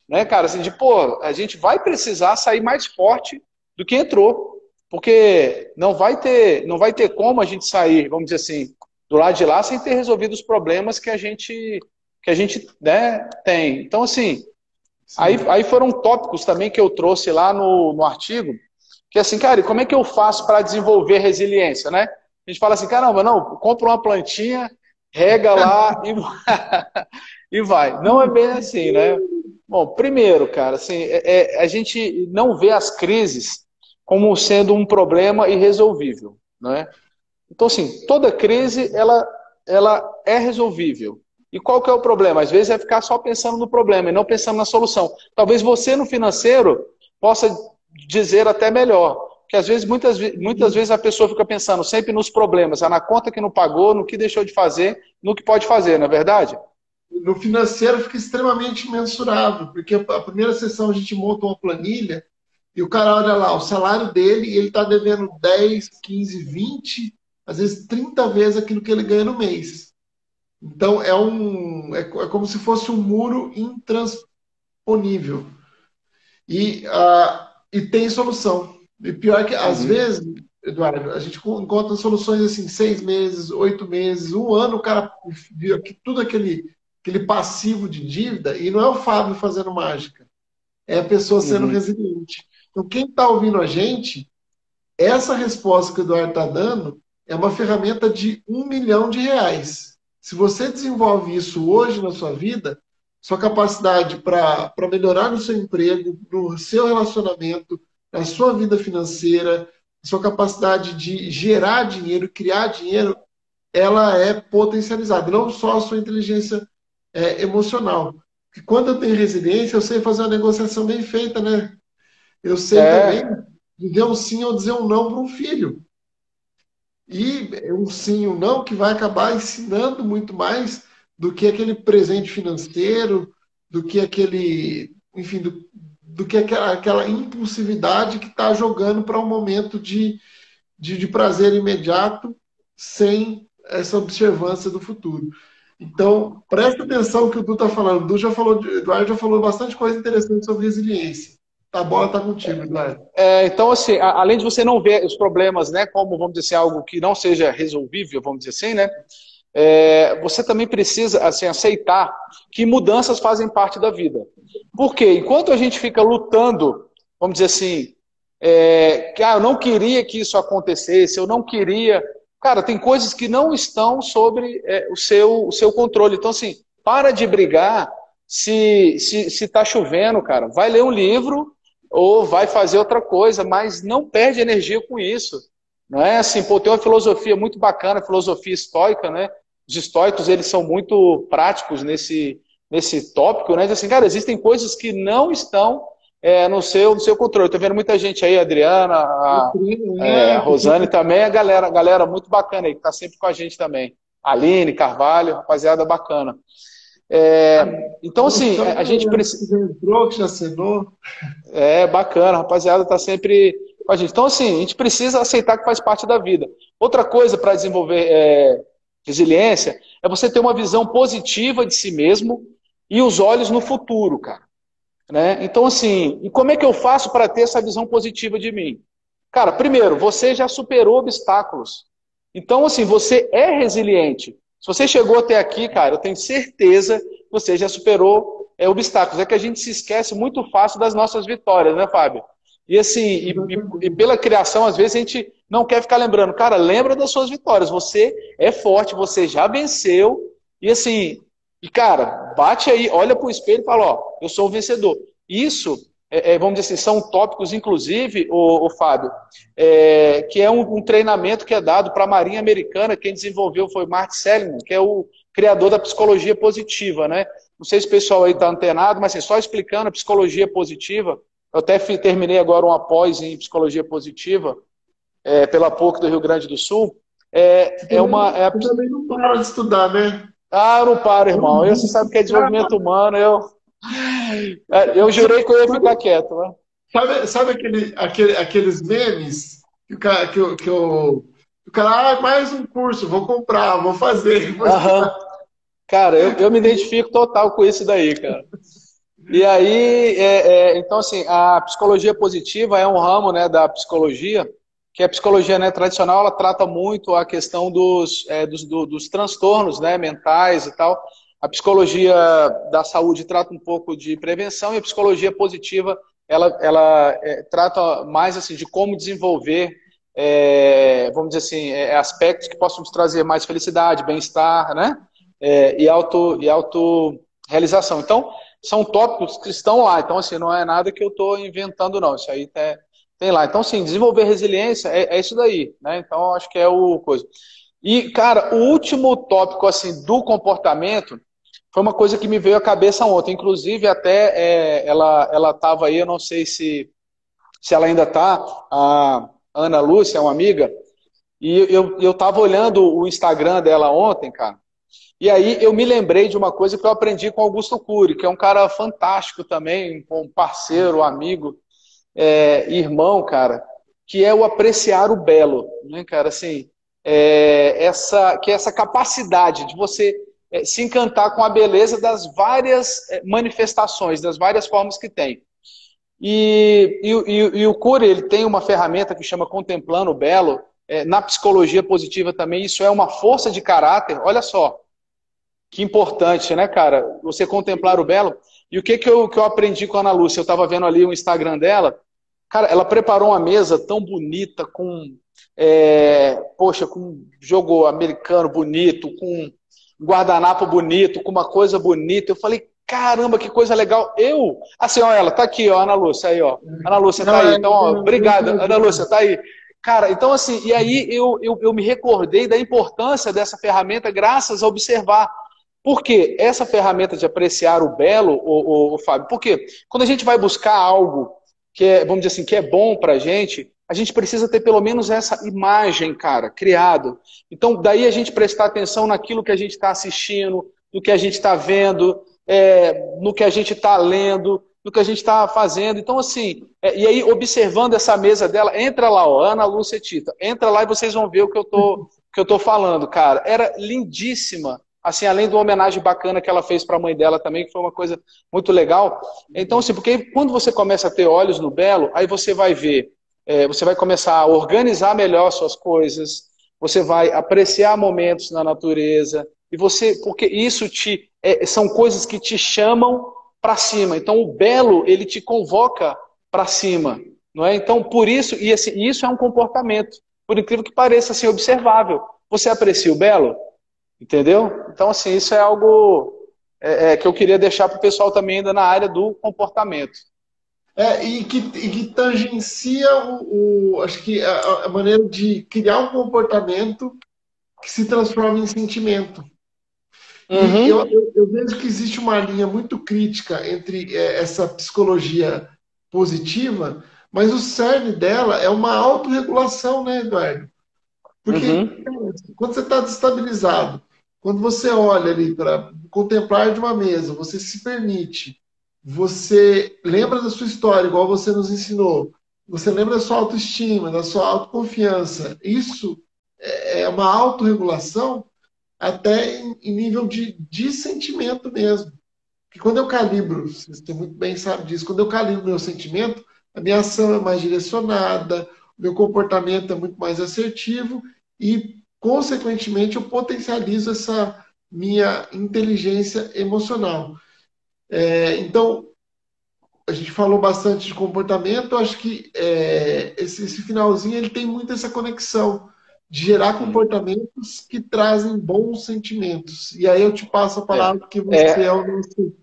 Né, cara? Assim, de, pô, a gente vai precisar sair mais forte do que entrou. Porque não vai ter, não vai ter como a gente sair, vamos dizer assim, do lado de lá sem ter resolvido os problemas que a gente que a gente né, tem. Então, assim, aí, aí foram tópicos também que eu trouxe lá no, no artigo, que assim, cara, como é que eu faço para desenvolver resiliência, né? A gente fala assim, caramba, não, compra uma plantinha, rega lá e, e vai. Não é bem assim, né? Bom, primeiro, cara, assim, é, é, a gente não vê as crises como sendo um problema irresolvível, né? Então, assim, toda crise, ela, ela é resolvível. E qual que é o problema? Às vezes é ficar só pensando no problema e não pensando na solução. Talvez você no financeiro possa dizer até melhor. Que às vezes, muitas, muitas vezes a pessoa fica pensando sempre nos problemas, é na conta que não pagou, no que deixou de fazer, no que pode fazer, não é verdade? No financeiro fica extremamente mensurável, porque a primeira sessão a gente monta uma planilha e o cara olha lá o salário dele ele está devendo 10, 15, 20, às vezes 30 vezes aquilo que ele ganha no mês. Então é um é, é como se fosse um muro intransponível. E, uh, e tem solução. E pior que, às uhum. vezes, Eduardo, a gente encontra soluções assim, seis meses, oito meses, um ano, o cara viu tudo aquele, aquele passivo de dívida, e não é o Fábio fazendo mágica, é a pessoa sendo uhum. resiliente. Então, quem está ouvindo a gente, essa resposta que o Eduardo está dando é uma ferramenta de um milhão de reais. Se você desenvolve isso hoje na sua vida, sua capacidade para melhorar no seu emprego, no seu relacionamento, na sua vida financeira, sua capacidade de gerar dinheiro, criar dinheiro, ela é potencializada, não só a sua inteligência é, emocional. Porque quando eu tenho resiliência, eu sei fazer uma negociação bem feita, né? Eu sei é. também dizer um sim ou dizer um não para um filho. E um sim ou um não que vai acabar ensinando muito mais do que aquele presente financeiro, do que aquele, enfim, do, do que aquela, aquela impulsividade que está jogando para um momento de, de, de, prazer imediato sem essa observância do futuro. Então, presta atenção que o Du está falando. O já falou, o Eduardo já falou bastante coisa interessante sobre resiliência. A bola está contigo, Eduardo. É, então, assim, além de você não ver os problemas, né, como, vamos dizer assim, algo que não seja resolvível, vamos dizer assim, né, é, você também precisa, assim, aceitar que mudanças fazem parte da vida. Por quê? Enquanto a gente fica lutando, vamos dizer assim, é, que ah, eu não queria que isso acontecesse, eu não queria... Cara, tem coisas que não estão sobre é, o, seu, o seu controle. Então, assim, para de brigar se se, se tá chovendo, cara. Vai ler um livro ou vai fazer outra coisa, mas não perde energia com isso. Não é assim, pô, tem uma filosofia muito bacana, filosofia estoica, né? Os estoicos, eles são muito práticos nesse, nesse tópico, né? Assim, cara, existem coisas que não estão é, no, seu, no seu controle. Tô vendo muita gente aí, a Adriana, a, é, a Rosane também, a galera, a galera muito bacana aí, que tá sempre com a gente também. Aline, Carvalho, rapaziada bacana. É, então, assim, a gente precisa. Entrou, que já assinou. É, bacana, rapaziada, tá sempre com a gente. Então, assim, a gente precisa aceitar que faz parte da vida. Outra coisa para desenvolver é, resiliência é você ter uma visão positiva de si mesmo e os olhos no futuro, cara. Né? Então, assim, e como é que eu faço para ter essa visão positiva de mim? Cara, primeiro, você já superou obstáculos. Então, assim, você é resiliente. Se você chegou até aqui, cara, eu tenho certeza que você já superou é, obstáculos. É que a gente se esquece muito fácil das nossas vitórias, né, Fábio? E assim, e, e, e, pela criação, às vezes a gente não quer ficar lembrando. Cara, lembra das suas vitórias. Você é forte, você já venceu. E assim, e cara, bate aí, olha para o espelho e fala: Ó, eu sou o vencedor. Isso é, é, vamos dizer assim, são tópicos, inclusive, o, o Fábio, é, que é um, um, treinamento que é dado para a Marinha Americana, quem desenvolveu foi Mark Seligman, que é o criador da psicologia positiva, né? Não sei se o pessoal aí está antenado, mas assim, só explicando a psicologia positiva, eu até terminei agora um após em psicologia positiva é, pela PUC do Rio Grande do Sul. É, é uma. É a... também não para de estudar, né? Ah, não paro, irmão. Eu, você sabe que é desenvolvimento humano, eu eu jurei que eu ia ficar quieto, né? Sabe, sabe aquele, aquele, aqueles memes que o cara, que, que o, o cara, ah, mais um curso, vou comprar, vou fazer. Vou. Cara, eu, eu me identifico total com isso daí, cara. E aí, é, é, então assim, a psicologia positiva é um ramo né, da psicologia, que a psicologia né, tradicional, ela trata muito a questão dos, é, dos, do, dos transtornos né, mentais e tal, a psicologia da saúde trata um pouco de prevenção e a psicologia positiva ela, ela é, trata mais assim de como desenvolver, é, vamos dizer assim, é, aspectos que possam nos trazer mais felicidade, bem-estar, né? É, e auto e auto realização. Então são tópicos que estão lá. Então assim não é nada que eu estou inventando não. Isso aí tem, tem lá. Então sim, desenvolver resiliência é, é isso daí, né? Então acho que é o coisa. E cara, o último tópico assim do comportamento foi uma coisa que me veio à cabeça ontem. Inclusive, até é, ela ela estava aí, eu não sei se, se ela ainda está, a Ana Lúcia, uma amiga, e eu estava olhando o Instagram dela ontem, cara, e aí eu me lembrei de uma coisa que eu aprendi com Augusto Cury, que é um cara fantástico também, um parceiro, amigo, é, irmão, cara, que é o apreciar o belo, né, cara, assim, é, essa, que é essa capacidade de você é, se encantar com a beleza das várias é, manifestações, das várias formas que tem. E, e, e, e o Cury ele tem uma ferramenta que chama Contemplando o Belo, é, na psicologia positiva também, isso é uma força de caráter, olha só, que importante, né, cara, você contemplar o belo. E o que, que, eu, que eu aprendi com a Ana Lúcia? Eu estava vendo ali o Instagram dela, cara, ela preparou uma mesa tão bonita, com, é, poxa, com jogo americano bonito, com guardanapo bonito, com uma coisa bonita. Eu falei, caramba, que coisa legal. Eu, assim, ó, ela tá aqui, ó, Ana Lúcia, aí, ó. Ana Lúcia tá aí. Então, ó, obrigado, Ana Lúcia, tá aí. Cara, então assim, e aí eu, eu, eu me recordei da importância dessa ferramenta graças a observar. Por quê? Essa ferramenta de apreciar o belo, o, o, o Fábio, porque quando a gente vai buscar algo que é, vamos dizer assim, que é bom pra gente, a gente precisa ter pelo menos essa imagem, cara, criado. Então, daí a gente prestar atenção naquilo que a gente está assistindo, no que a gente está vendo, é, no que a gente está lendo, no que a gente está fazendo. Então, assim, é, e aí, observando essa mesa dela, entra lá, ó, Ana Lúcia Tita, entra lá e vocês vão ver o que eu tô, que eu tô falando, cara. Era lindíssima. Assim, além de uma homenagem bacana que ela fez para a mãe dela também, que foi uma coisa muito legal. Então, assim, porque quando você começa a ter olhos no belo, aí você vai ver é, você vai começar a organizar melhor suas coisas, você vai apreciar momentos na natureza, e você, porque isso te é, são coisas que te chamam para cima. Então o belo ele te convoca para cima, não é? Então por isso e assim, isso é um comportamento, por incrível que pareça, assim observável. Você aprecia o belo, entendeu? Então assim isso é algo é, é, que eu queria deixar para o pessoal também ainda na área do comportamento. É, e, que, e que tangencia o, o acho que a, a, maneira de criar um comportamento que se transforma em sentimento. Uhum. Eu, eu, eu, vejo que existe uma linha muito crítica entre é, essa psicologia positiva, mas o cerne dela é uma autorregulação, né, Eduardo? Porque uhum. quando você está desestabilizado, Quando você olha ali para contemplar de uma mesa, você se permite, você lembra da sua história, igual você nos ensinou, você lembra da sua autoestima, da sua autoconfiança. Isso é, é uma autorregulação até em, nível de, de sentimento mesmo. Porque quando eu calibro, você muito bem sabe disso, quando eu calibro meu sentimento, a minha ação é mais direcionada, o meu comportamento é muito mais assertivo e, consequentemente, eu potencializo essa minha inteligência emocional. É, então, a gente falou bastante de comportamento, acho que é, esse, esse, finalzinho ele tem muito essa conexão de gerar comportamentos que trazem bons sentimentos. E aí eu te passo a palavra é, que você é, é o nosso.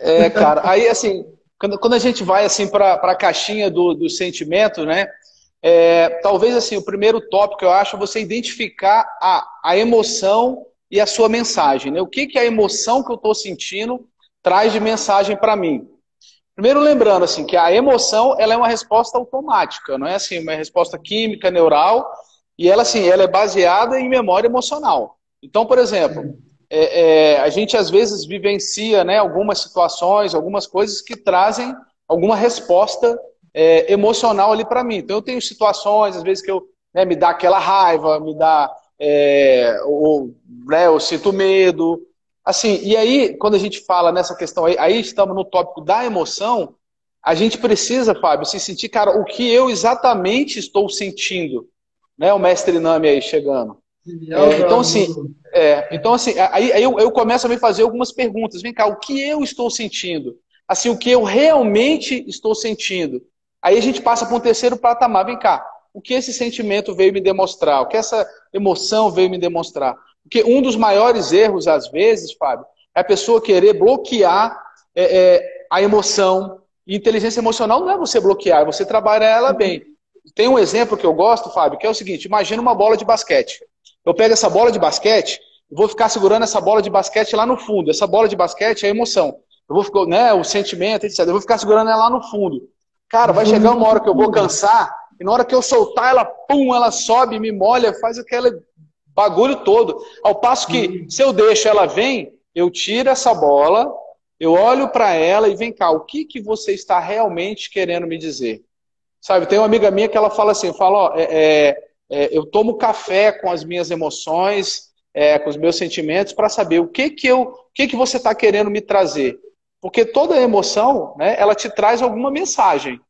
É, cara, aí assim, quando, quando a gente vai assim para a caixinha do, do sentimento, né? É, talvez assim, o primeiro tópico eu acho é você identificar a, a emoção e a sua mensagem. Né? O que, que a emoção que eu estou sentindo traz de mensagem para mim? Primeiro lembrando assim que a emoção ela é uma resposta automática, não é assim uma resposta química neural e ela, assim, ela é baseada em memória emocional. Então, por exemplo, é, é, a gente às vezes vivencia né, algumas situações, algumas coisas que trazem alguma resposta é, emocional ali para mim. Então, eu tenho situações, às vezes, que eu né, me dá aquela raiva, me dá. É, ou, né, eu sinto medo. Assim, e aí, quando a gente fala nessa questão, aí, aí estamos no tópico da emoção, a gente precisa, Fábio, se sentir, cara, o que eu exatamente estou sentindo né? O mestre Nami aí chegando. É, então, assim, é, então, assim, aí, aí eu, eu, começo a me fazer algumas perguntas. Vem cá, o que eu estou sentindo? Assim, o que eu realmente estou sentindo? Aí a gente passa para um terceiro patamar. Vem cá, o que esse sentimento veio me demonstrar? O que essa emoção veio me demonstrar? Porque um dos maiores erros, às vezes, Fábio, é a pessoa querer bloquear é, é, a emoção. E inteligência emocional não é você bloquear, é você trabalhar ela bem. Tem um exemplo que eu gosto, Fábio, que é o seguinte: imagina uma bola de basquete. Eu pego essa bola de basquete e vou ficar segurando essa bola de basquete lá no fundo. Essa bola de basquete é a emoção. Eu vou ficar, né, o sentimento, etc. Eu vou ficar segurando ela lá no fundo. Cara, vai chegar uma hora que eu vou cansar, e na hora que eu soltar ela, pum, ela sobe, me molha, faz aquele bagulho todo. Ao passo que, se eu deixo ela vem, eu tiro essa bola, eu olho para ela e vem cá, o que, que você está realmente querendo me dizer? Sabe, tem uma amiga minha que ela fala assim, fala, ó, é, é, é eu tomo café com as minhas emoções, é, com os meus sentimentos, para saber o que que eu, o que que você está querendo me trazer. Porque toda emoção, né, ela te traz alguma mensagem.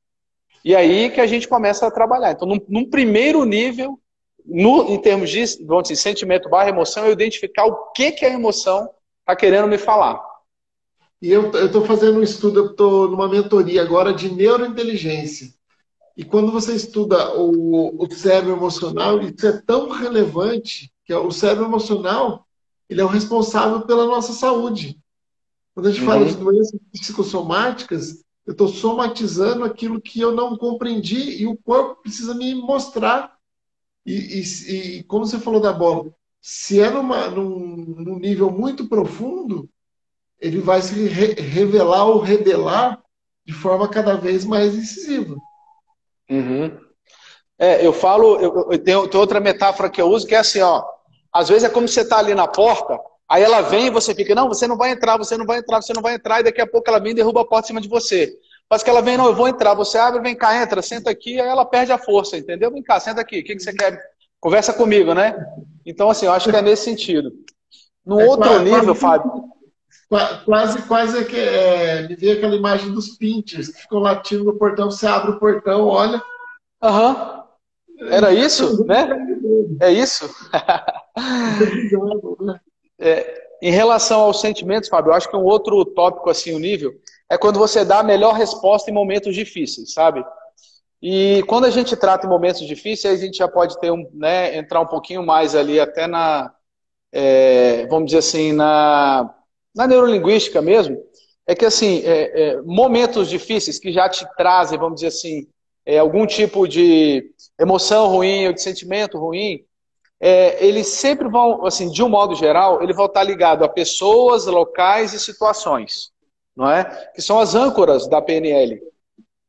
E aí que a gente começa a trabalhar. Então, num, num primeiro nível, no, em termos de vamos dizer, sentimento barra emoção, eu identificar o que, que a emoção está querendo me falar. E eu estou fazendo um estudo, eu estou numa mentoria agora de neurointeligência. E quando você estuda o, o cérebro emocional, isso é tão relevante que o cérebro emocional ele é o responsável pela nossa saúde. Quando a gente uhum. fala de doenças psicossomáticas, eu estou somatizando aquilo que eu não compreendi e o corpo precisa me mostrar. E, e, e como você falou da bola, se é numa, num, num nível muito profundo, ele vai se re revelar ou revelar de forma cada vez mais incisiva. Uhum. É, eu falo, eu, eu tenho, tenho, outra metáfora que eu uso que é assim, ó. Às vezes é como você está ali na porta, aí ela vem e você fica, não, você não vai entrar, você não vai entrar, você não vai entrar, e daqui a pouco ela vem e derruba a porta em cima de você. Mas que ela vem, não, eu vou entrar, você abre, vem cá, entra, senta aqui, aí ela perde a força, entendeu? Vem cá, senta aqui, o que, que você quer? Conversa comigo, né? Então, assim, eu acho que é nesse sentido. No é, outro quase, nível, quase, Fábio. Quase, quase é que é, me veio aquela imagem dos pinchers que ficam latindo no portão, você abre o portão, olha, Aham. Uhum. Era isso, né? É isso? é, em relação aos sentimentos, Fábio, eu acho que um outro tópico, assim, o nível, é quando você dá a melhor resposta em momentos difíceis, sabe? E quando a gente trata em momentos difíceis, a gente já pode ter um, né, entrar um pouquinho mais ali até na, é, vamos dizer assim, na, na neurolinguística mesmo, é que assim, é, é, momentos difíceis que já te trazem, vamos dizer assim, é, algum tipo de emoção ruim ou de sentimento ruim, é, eles sempre vão, assim, de um modo geral, ele vai estar ligado a pessoas, locais e situações, não é? Que são as âncoras da PNL,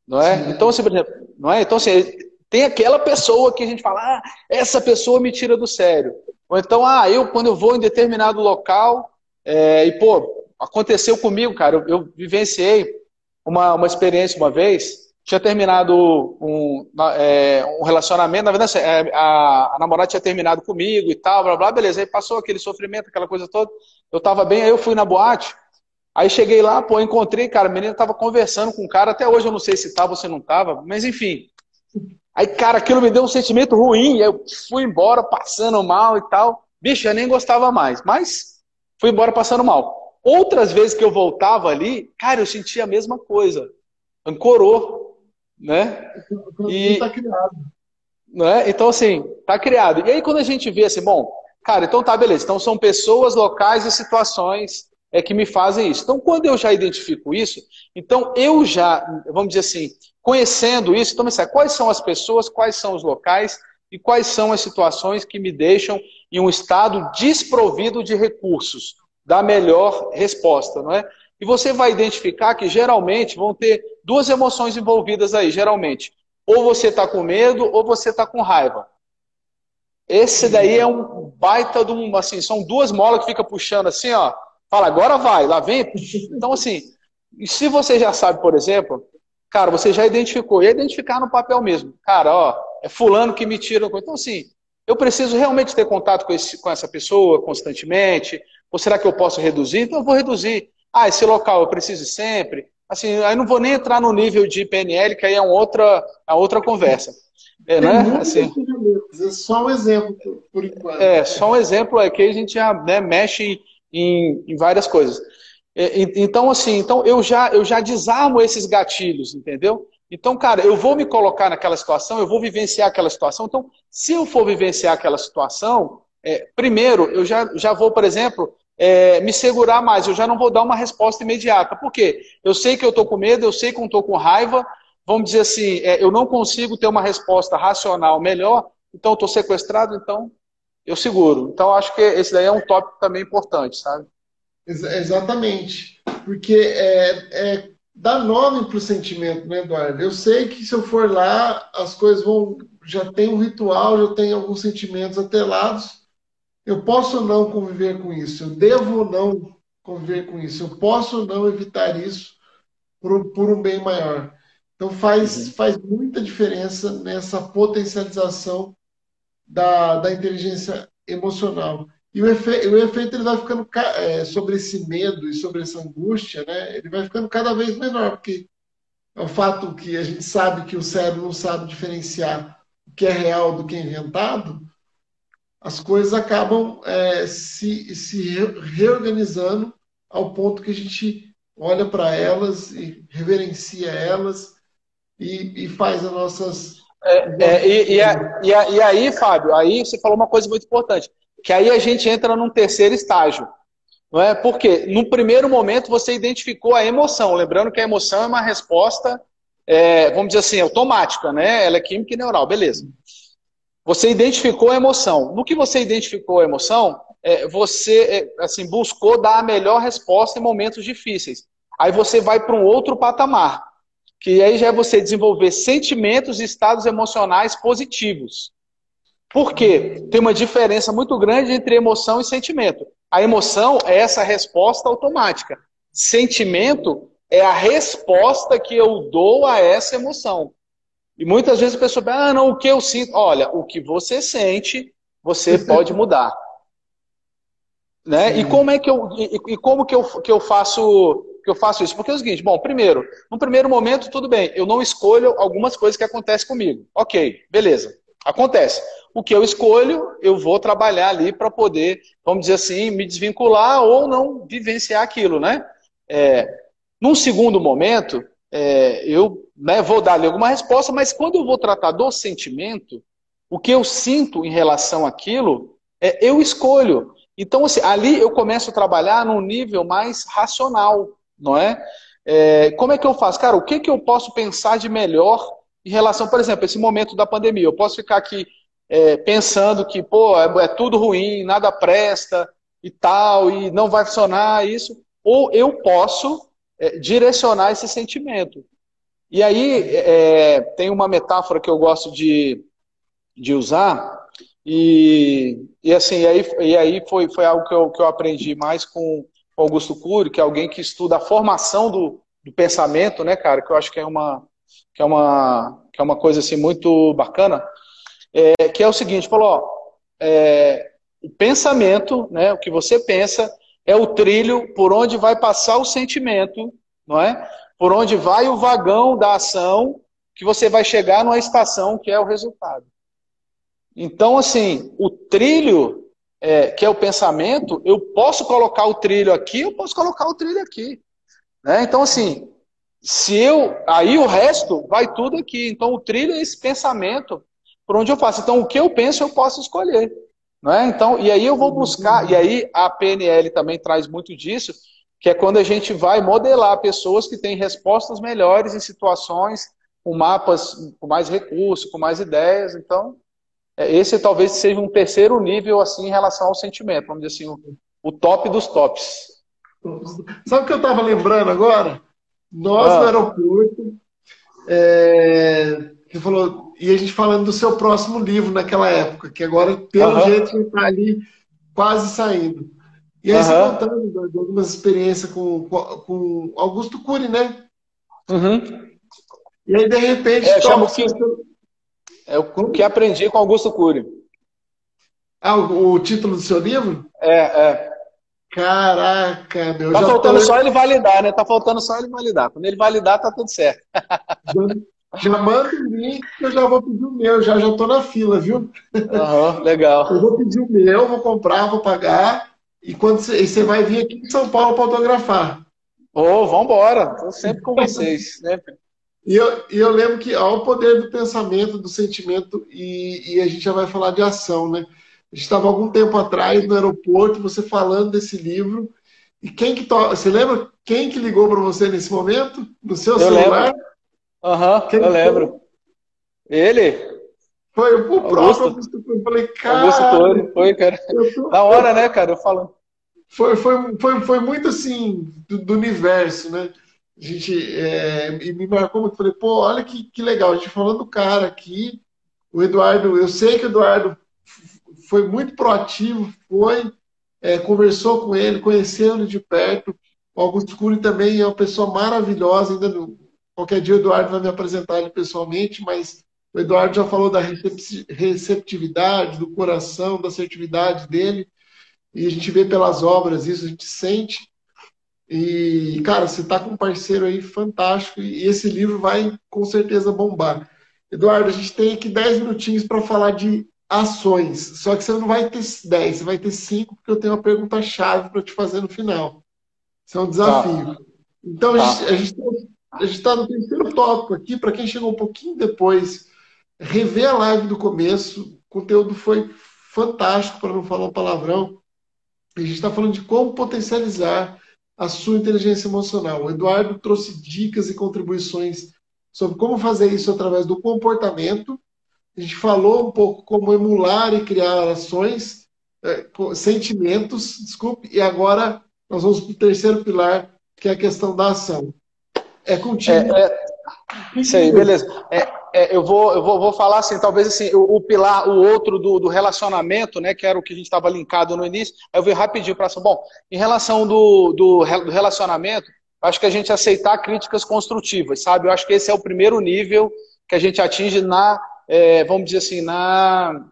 não é? Sim. Então, assim, por exemplo, não é? Então, assim, tem aquela pessoa que a gente fala, ah, essa pessoa me tira do sério. Ou então, ah, eu quando eu vou em determinado local, é, e pô, aconteceu comigo, cara, eu, eu vivenciei uma, uma experiência uma vez, tinha terminado um, é, um relacionamento, na verdade, é, a, a, namorada tinha terminado comigo e tal, blá, blá, beleza, aí passou aquele sofrimento, aquela coisa toda, eu tava bem, aí eu fui na boate, aí cheguei lá, pô, encontrei, cara, a menina tava conversando com um cara, até hoje eu não sei se tava ou se não tava, mas enfim, Aí, cara, aquilo me deu um sentimento ruim. Eu fui embora passando mal e tal. Bicho, eu nem gostava mais. Mas fui embora passando mal. Outras vezes que eu voltava ali, cara, eu sentia a mesma coisa. Ancorou, né? E tá criado. Né? Então, assim, tá criado. E aí, quando a gente vê assim, bom, cara, então tá, beleza. Então, são pessoas, locais e situações é que me fazem isso. Então, quando eu já identifico isso, então eu já, vamos dizer assim, conhecendo isso, então, assim, quais são as pessoas, quais são os locais e quais são as situações que me deixam em um estado desprovido de recursos, da melhor resposta, não é? E você vai identificar que geralmente vão ter duas emoções envolvidas aí, geralmente. Ou você está com medo, ou você está com raiva. Esse daí é um baita de um, assim, são duas molas que fica puxando assim, ó, Fala, agora vai, lá vem. Então, assim, se você já sabe, por exemplo, cara, você já identificou, e identificar no papel mesmo. Cara, ó, é fulano que me tira. Então, assim, eu preciso realmente ter contato com, esse, com essa pessoa constantemente? Ou será que eu posso reduzir? Então, eu vou reduzir. Ah, esse local eu preciso sempre. Assim, aí não vou nem entrar no nível de PNL, que aí é uma outra, é outra conversa. É, né? Assim, é só um exemplo, por enquanto. É, só um exemplo é que a gente já né, mexe em, em várias coisas. Então, assim, então eu já, eu já desarmo esses gatilhos, entendeu? Então, cara, eu vou me colocar naquela situação, eu vou vivenciar aquela situação. Então, se eu for vivenciar aquela situação, é, primeiro, eu já, já vou, por exemplo, é, me segurar mais, eu já não vou dar uma resposta imediata. Por quê? Eu sei que eu estou com medo, eu sei que eu estou com raiva, vamos dizer assim, é, eu não consigo ter uma resposta racional melhor, então estou sequestrado, então eu seguro. Então, acho que esse daí é um tópico também importante, sabe? Ex exatamente. Porque é, é dar nome para o sentimento, né, Eduardo? Eu sei que se eu for lá, as coisas vão. Já tem um ritual, já tem alguns sentimentos atelados. Eu posso ou não conviver com isso? Eu devo ou não conviver com isso? Eu posso ou não evitar isso por, por um bem maior? Então faz, uhum. faz muita diferença nessa potencialização da, da inteligência emocional. E o, efe, o efeito ele vai ficando é, sobre esse medo e sobre essa angústia, né? Ele vai ficando cada vez menor, porque é o fato que a gente sabe que o cérebro não sabe diferenciar o que é real do que é inventado, as coisas acabam é, se, se reorganizando ao ponto que a gente olha para elas e reverencia elas e, e faz as nossas é, é, e, e, e, e, aí, Fábio, aí você falou uma coisa muito importante, que aí a gente entra num terceiro estágio. Não é? Porque no primeiro momento você identificou a emoção, lembrando que a emoção é uma resposta, é, vamos dizer assim, automática, né? Ela é química e neural, beleza. Você identificou a emoção. No que você identificou a emoção, é, você é, assim buscou dar a melhor resposta em momentos difíceis. Aí você vai para um outro patamar que aí já é você desenvolver sentimentos e estados emocionais positivos. Por quê? Tem uma diferença muito grande entre emoção e sentimento. A emoção é essa resposta automática. Sentimento é a resposta que eu dou a essa emoção. E muitas vezes a pessoa pensa, ah, não, o que eu sinto? Olha, o que você sente, você pode mudar. Né? E como é que eu, e, e como que eu, que eu faço que eu faço isso? Porque é o seguinte, bom, primeiro, no primeiro momento, tudo bem, eu não escolho algumas coisas que acontecem comigo. Ok, beleza, acontece. O que eu escolho, eu vou trabalhar ali para poder, vamos dizer assim, me desvincular ou não vivenciar aquilo, né? É, num segundo momento, é, eu né, vou dar ali alguma resposta, mas quando eu vou tratar do sentimento, o que eu sinto em relação àquilo, é, eu escolho. Então, assim, ali eu começo a trabalhar num nível mais racional não é? é? Como é que eu faço? Cara, o que, que eu posso pensar de melhor em relação, por exemplo, esse momento da pandemia? Eu posso ficar aqui é, pensando que, pô, é, é tudo ruim, nada presta e tal, e não vai funcionar isso, ou eu posso é, direcionar esse sentimento. E aí é, tem uma metáfora que eu gosto de, de usar, E, e assim, e aí, e aí foi, foi algo que eu, que eu aprendi mais com Augusto Cury, que é alguém que estuda a formação do, do pensamento, né, cara, que eu acho que é uma, que é uma, que é uma coisa assim muito bacana, é, que é o seguinte, falou, ó, é, o pensamento, né, o que você pensa, é o trilho por onde vai passar o sentimento, não é? Por onde vai o vagão da ação, que você vai chegar numa estação que é o resultado. Então, assim, o trilho, é, que é o pensamento, eu posso colocar o trilho aqui, eu posso colocar o trilho aqui. Né? Então, assim, se eu. Aí o resto vai tudo aqui. Então, o trilho é esse pensamento por onde eu passo. Então, o que eu penso, eu posso escolher. Né? Então, e aí eu vou buscar, e aí a PNL também traz muito disso, que é quando a gente vai modelar pessoas que têm respostas melhores em situações com mapas com mais recursos, com mais ideias. Então, esse talvez seja um terceiro nível assim em relação ao sentimento, vamos dizer assim, o, o top dos tops. Sabe o que eu estava lembrando agora? Nós ah. no aeroporto, é, que falou, e a gente falando do seu próximo livro naquela época, que agora, pelo uhum. jeito, está ali quase saindo. E aí uhum. você contando de algumas experiências com, com Augusto Cury, né? Uhum. E aí, de repente, é, chamo que... É o que aprendi com Augusto Cury. Ah, o, o, título do seu livro? É, é. Caraca, meu. Tá faltando tô... só ele validar, né? Tá faltando só ele validar. Quando ele validar, tá tudo certo. Já, já manda o link que eu já vou pedir o meu. Já já tô na fila, viu? Uhum, legal. Eu vou pedir o meu, vou comprar, vou pagar. E quando você, vai vir aqui em São Paulo para autografar. Ô, oh, vambora. Tô sempre com vocês, sempre. E eu, e eu lembro que há o poder do pensamento, do sentimento, e, e a gente já vai falar de ação, né? A gente estava algum tempo atrás no aeroporto, você falando desse livro. E quem que to... Você lembra quem que ligou para você nesse momento? No seu eu celular? Aham, uhum, eu lembro. Ele? Foi o próprio Augusto. Augusto Eu falei, cara. Augusto Torre, foi, cara. Tô... Na hora, né, cara? Eu falo. Foi, foi, foi, foi muito assim, do, do universo, né? A gente é, me marcou muito. Falei, pô, olha que, que legal. A gente falando do cara aqui. O Eduardo, eu sei que o Eduardo foi muito proativo, foi, é, conversou com ele, conheceu ele de perto. O Augusto Cury também é uma pessoa maravilhosa. Ainda qualquer dia o Eduardo vai me apresentar ele pessoalmente, mas o Eduardo já falou da receptividade, do coração, da assertividade dele. E a gente vê pelas obras isso, a gente sente. E, cara, você está com um parceiro aí fantástico e esse livro vai com certeza bombar. Eduardo, a gente tem aqui 10 minutinhos para falar de ações. Só que você não vai ter 10, você vai ter 5, porque eu tenho uma pergunta-chave para te fazer no final. Isso é um desafio. Tá. Então, tá. a gente está no terceiro tópico aqui, para quem chegou um pouquinho depois, rever a live do começo. O conteúdo foi fantástico, para não falar um palavrão. A gente está falando de como potencializar a sua inteligência emocional. O Eduardo trouxe dicas e contribuições sobre como fazer isso através do comportamento. A gente falou um pouco como emular e criar ações, é, sentimentos, desculpe, e agora nós vamos para o terceiro pilar, que é a questão da ação. É contigo. É, é... Isso aí, beleza. É, é, eu, vou, eu vou, vou falar assim, talvez assim, o, o pilar, o outro do, do, relacionamento, né, que era o que a gente estava linkado no início, eu vou rapidinho para essa. Bom, em relação do, do, do relacionamento, acho que a gente aceitar críticas construtivas, sabe? Eu acho que esse é o primeiro nível que a gente atinge na, é, vamos dizer assim, na,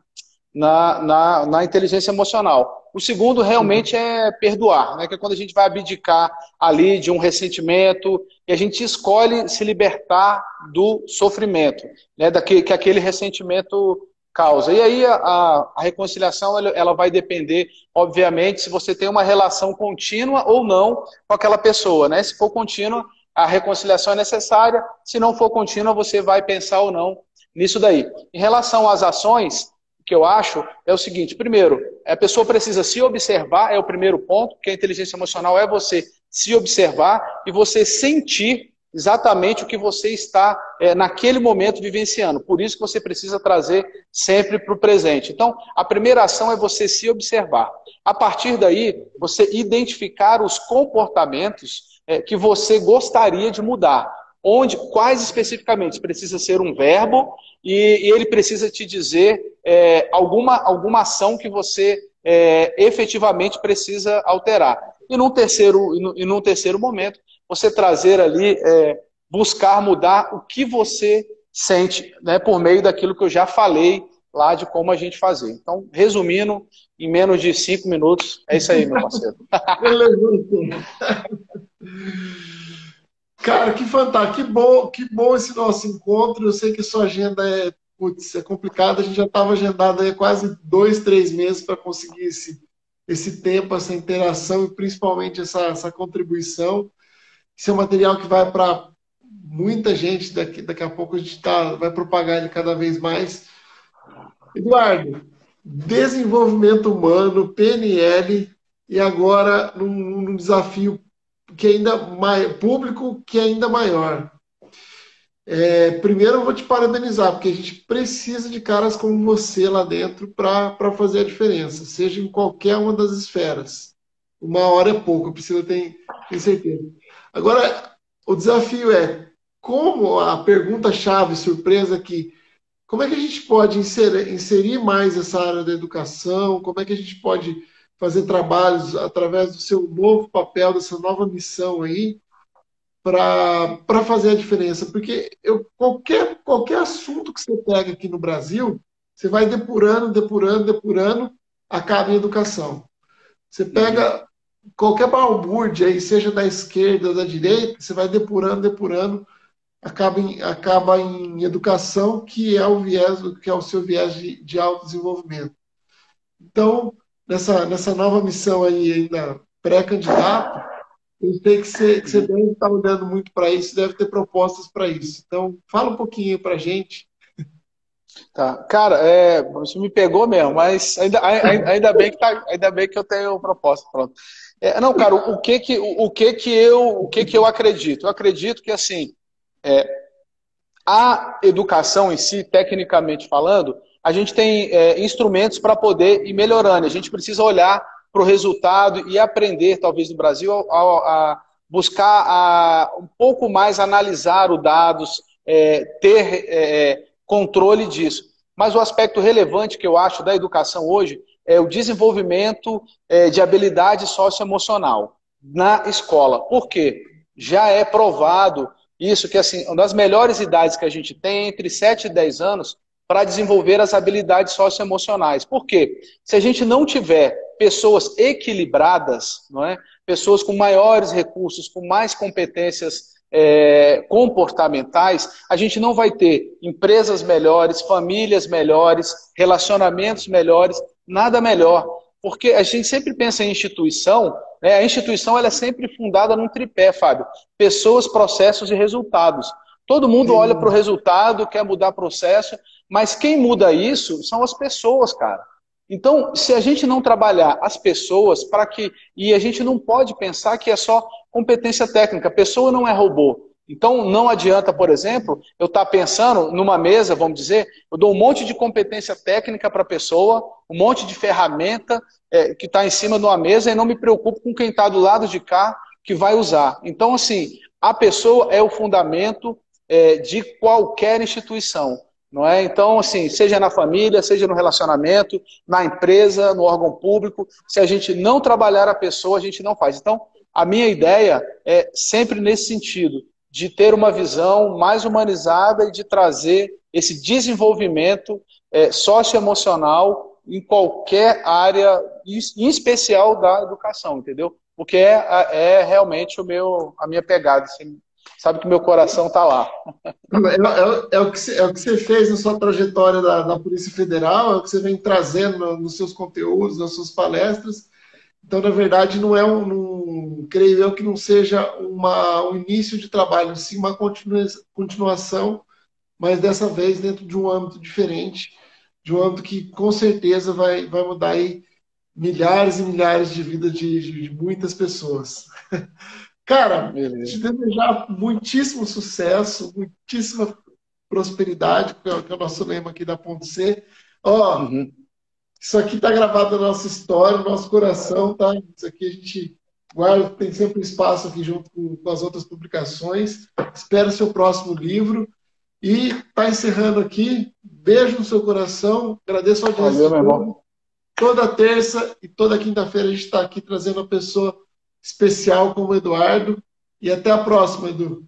na, na, na inteligência emocional. O segundo realmente é perdoar, né? que é quando a gente vai abdicar ali de um ressentimento e a gente escolhe se libertar do sofrimento, né? Daquele, que aquele ressentimento causa. E aí a, a reconciliação ela, ela, vai depender, obviamente, se você tem uma relação contínua ou não com aquela pessoa. Né? Se for contínua, a reconciliação é necessária. Se não for contínua, você vai pensar ou não nisso daí. Em relação às ações, que eu acho é o seguinte: primeiro, a pessoa precisa se observar, é o primeiro ponto, porque a inteligência emocional é você se observar e você sentir exatamente o que você está é, naquele momento vivenciando. Por isso que você precisa trazer sempre para o presente. Então, a primeira ação é você se observar. A partir daí, você identificar os comportamentos é, que você gostaria de mudar onde, quais especificamente? Precisa ser um verbo e, e ele precisa te dizer é, alguma, alguma ação que você é, efetivamente precisa alterar. E num terceiro, e num terceiro momento, você trazer ali, é, buscar mudar o que você sente, né, por meio daquilo que eu já falei lá de como a gente fazer. Então, resumindo, em menos de cinco minutos, é isso aí, meu parceiro. Cara, que fantástico, que bom, que bom esse nosso encontro. Eu sei que sua agenda é, putz, é complicada, a gente já estava agendado aí quase dois, três meses para conseguir esse, esse tempo, essa interação e principalmente essa, essa contribuição. Esse é um material que vai para muita gente, daqui, daqui a pouco a gente tá, vai propagar ele cada vez mais. Eduardo, desenvolvimento humano, PNL, e agora num, num desafio que é ainda mais público, que é ainda maior. É, primeiro eu vou te parabenizar, porque a gente precisa de caras como você lá dentro para fazer a diferença, seja em qualquer uma das esferas. Uma hora é pouco, precisa ter, ter certeza. Agora, o desafio é como a pergunta-chave, surpresa aqui, como é que a gente pode inserir, inserir mais essa área da educação? Como é que a gente pode fazer trabalhos através do seu novo papel, dessa nova missão aí, para fazer a diferença. Porque eu, qualquer, qualquer assunto que você pega aqui no Brasil, você vai depurando, depurando, depurando, acaba em educação. Você pega qualquer balbúrdia aí, seja da esquerda ou da direita, você vai depurando, depurando, acaba em, acaba em educação, que é o viés, que é o seu viés de, de autodesenvolvimento. Então, nessa, nessa nova missão aí, ainda pré-candidato, eu sei que você, que você deve estar olhando muito para isso, deve ter propostas para isso. Então, fala um pouquinho para a gente. Tá. Cara, é, você me pegou mesmo, mas ainda, ainda, bem, que tá, ainda bem que eu tenho proposta. Pronto. É, não, cara, o, que que, o, o, que que eu, o que que eu acredito? Eu acredito que, assim, é, a educação em si, tecnicamente falando, a gente tem é, instrumentos para poder ir melhorando. A gente precisa olhar para o resultado e aprender, talvez no Brasil, a, a buscar a, um pouco mais analisar os dados, é, ter é, controle disso. Mas o aspecto relevante que eu acho da educação hoje é o desenvolvimento é, de habilidade socioemocional na escola. Por quê? Já é provado isso que assim, uma das melhores idades que a gente tem entre 7 e 10 anos para desenvolver as habilidades socioemocionais. Por quê? Se a gente não tiver pessoas equilibradas, não é? pessoas com maiores recursos, com mais competências é, comportamentais, a gente não vai ter empresas melhores, famílias melhores, relacionamentos melhores, nada melhor. Porque a gente sempre pensa em instituição, né? a instituição ela é sempre fundada num tripé, Fábio: pessoas, processos e resultados. Todo mundo olha para o resultado, quer mudar processo, mas quem muda isso são as pessoas, cara. Então, se a gente não trabalhar as pessoas para que. E a gente não pode pensar que é só competência técnica. A pessoa não é robô. Então, não adianta, por exemplo, eu estar tá pensando numa mesa, vamos dizer, eu dou um monte de competência técnica para a pessoa, um monte de ferramenta é, que está em cima de uma mesa e não me preocupo com quem está do lado de cá que vai usar. Então, assim, a pessoa é o fundamento é, de qualquer instituição. Não é? Então, assim, seja na família, seja no relacionamento, na empresa, no órgão público, se a gente não trabalhar a pessoa, a gente não faz. Então, a minha ideia é sempre nesse sentido, de ter uma visão mais humanizada e de trazer esse desenvolvimento é, socioemocional em qualquer área, em especial da educação, entendeu? Porque é, é realmente o meu, a minha pegada. Assim, sabe que meu coração está lá. É, é, é, o que é o que você fez na sua trajetória da, da Polícia Federal, é o que você vem trazendo no, nos seus conteúdos, nas suas palestras. Então, na verdade, não é um, não, creio eu que não seja uma, um início de trabalho, sim uma continua, continuação, mas dessa vez dentro de um âmbito diferente, de um âmbito que com certeza vai, vai mudar aí milhares e milhares de vidas de, de, de muitas pessoas. Cara, Beleza. te desejar muitíssimo sucesso, muitíssima prosperidade, que é o é nosso lema aqui da Ponto C. Ó, uhum. isso aqui tá gravado na nossa história, no nosso coração, tá? Isso aqui a gente Guarda tem sempre espaço aqui junto com, as outras publicações. Espero seu próximo livro. E está encerrando aqui. Beijo no seu coração. Agradeço a audiência. Valeu, meu irmão. Toda terça e toda quinta-feira a gente está aqui trazendo uma pessoa especial como o Eduardo. E até a próxima, Edu.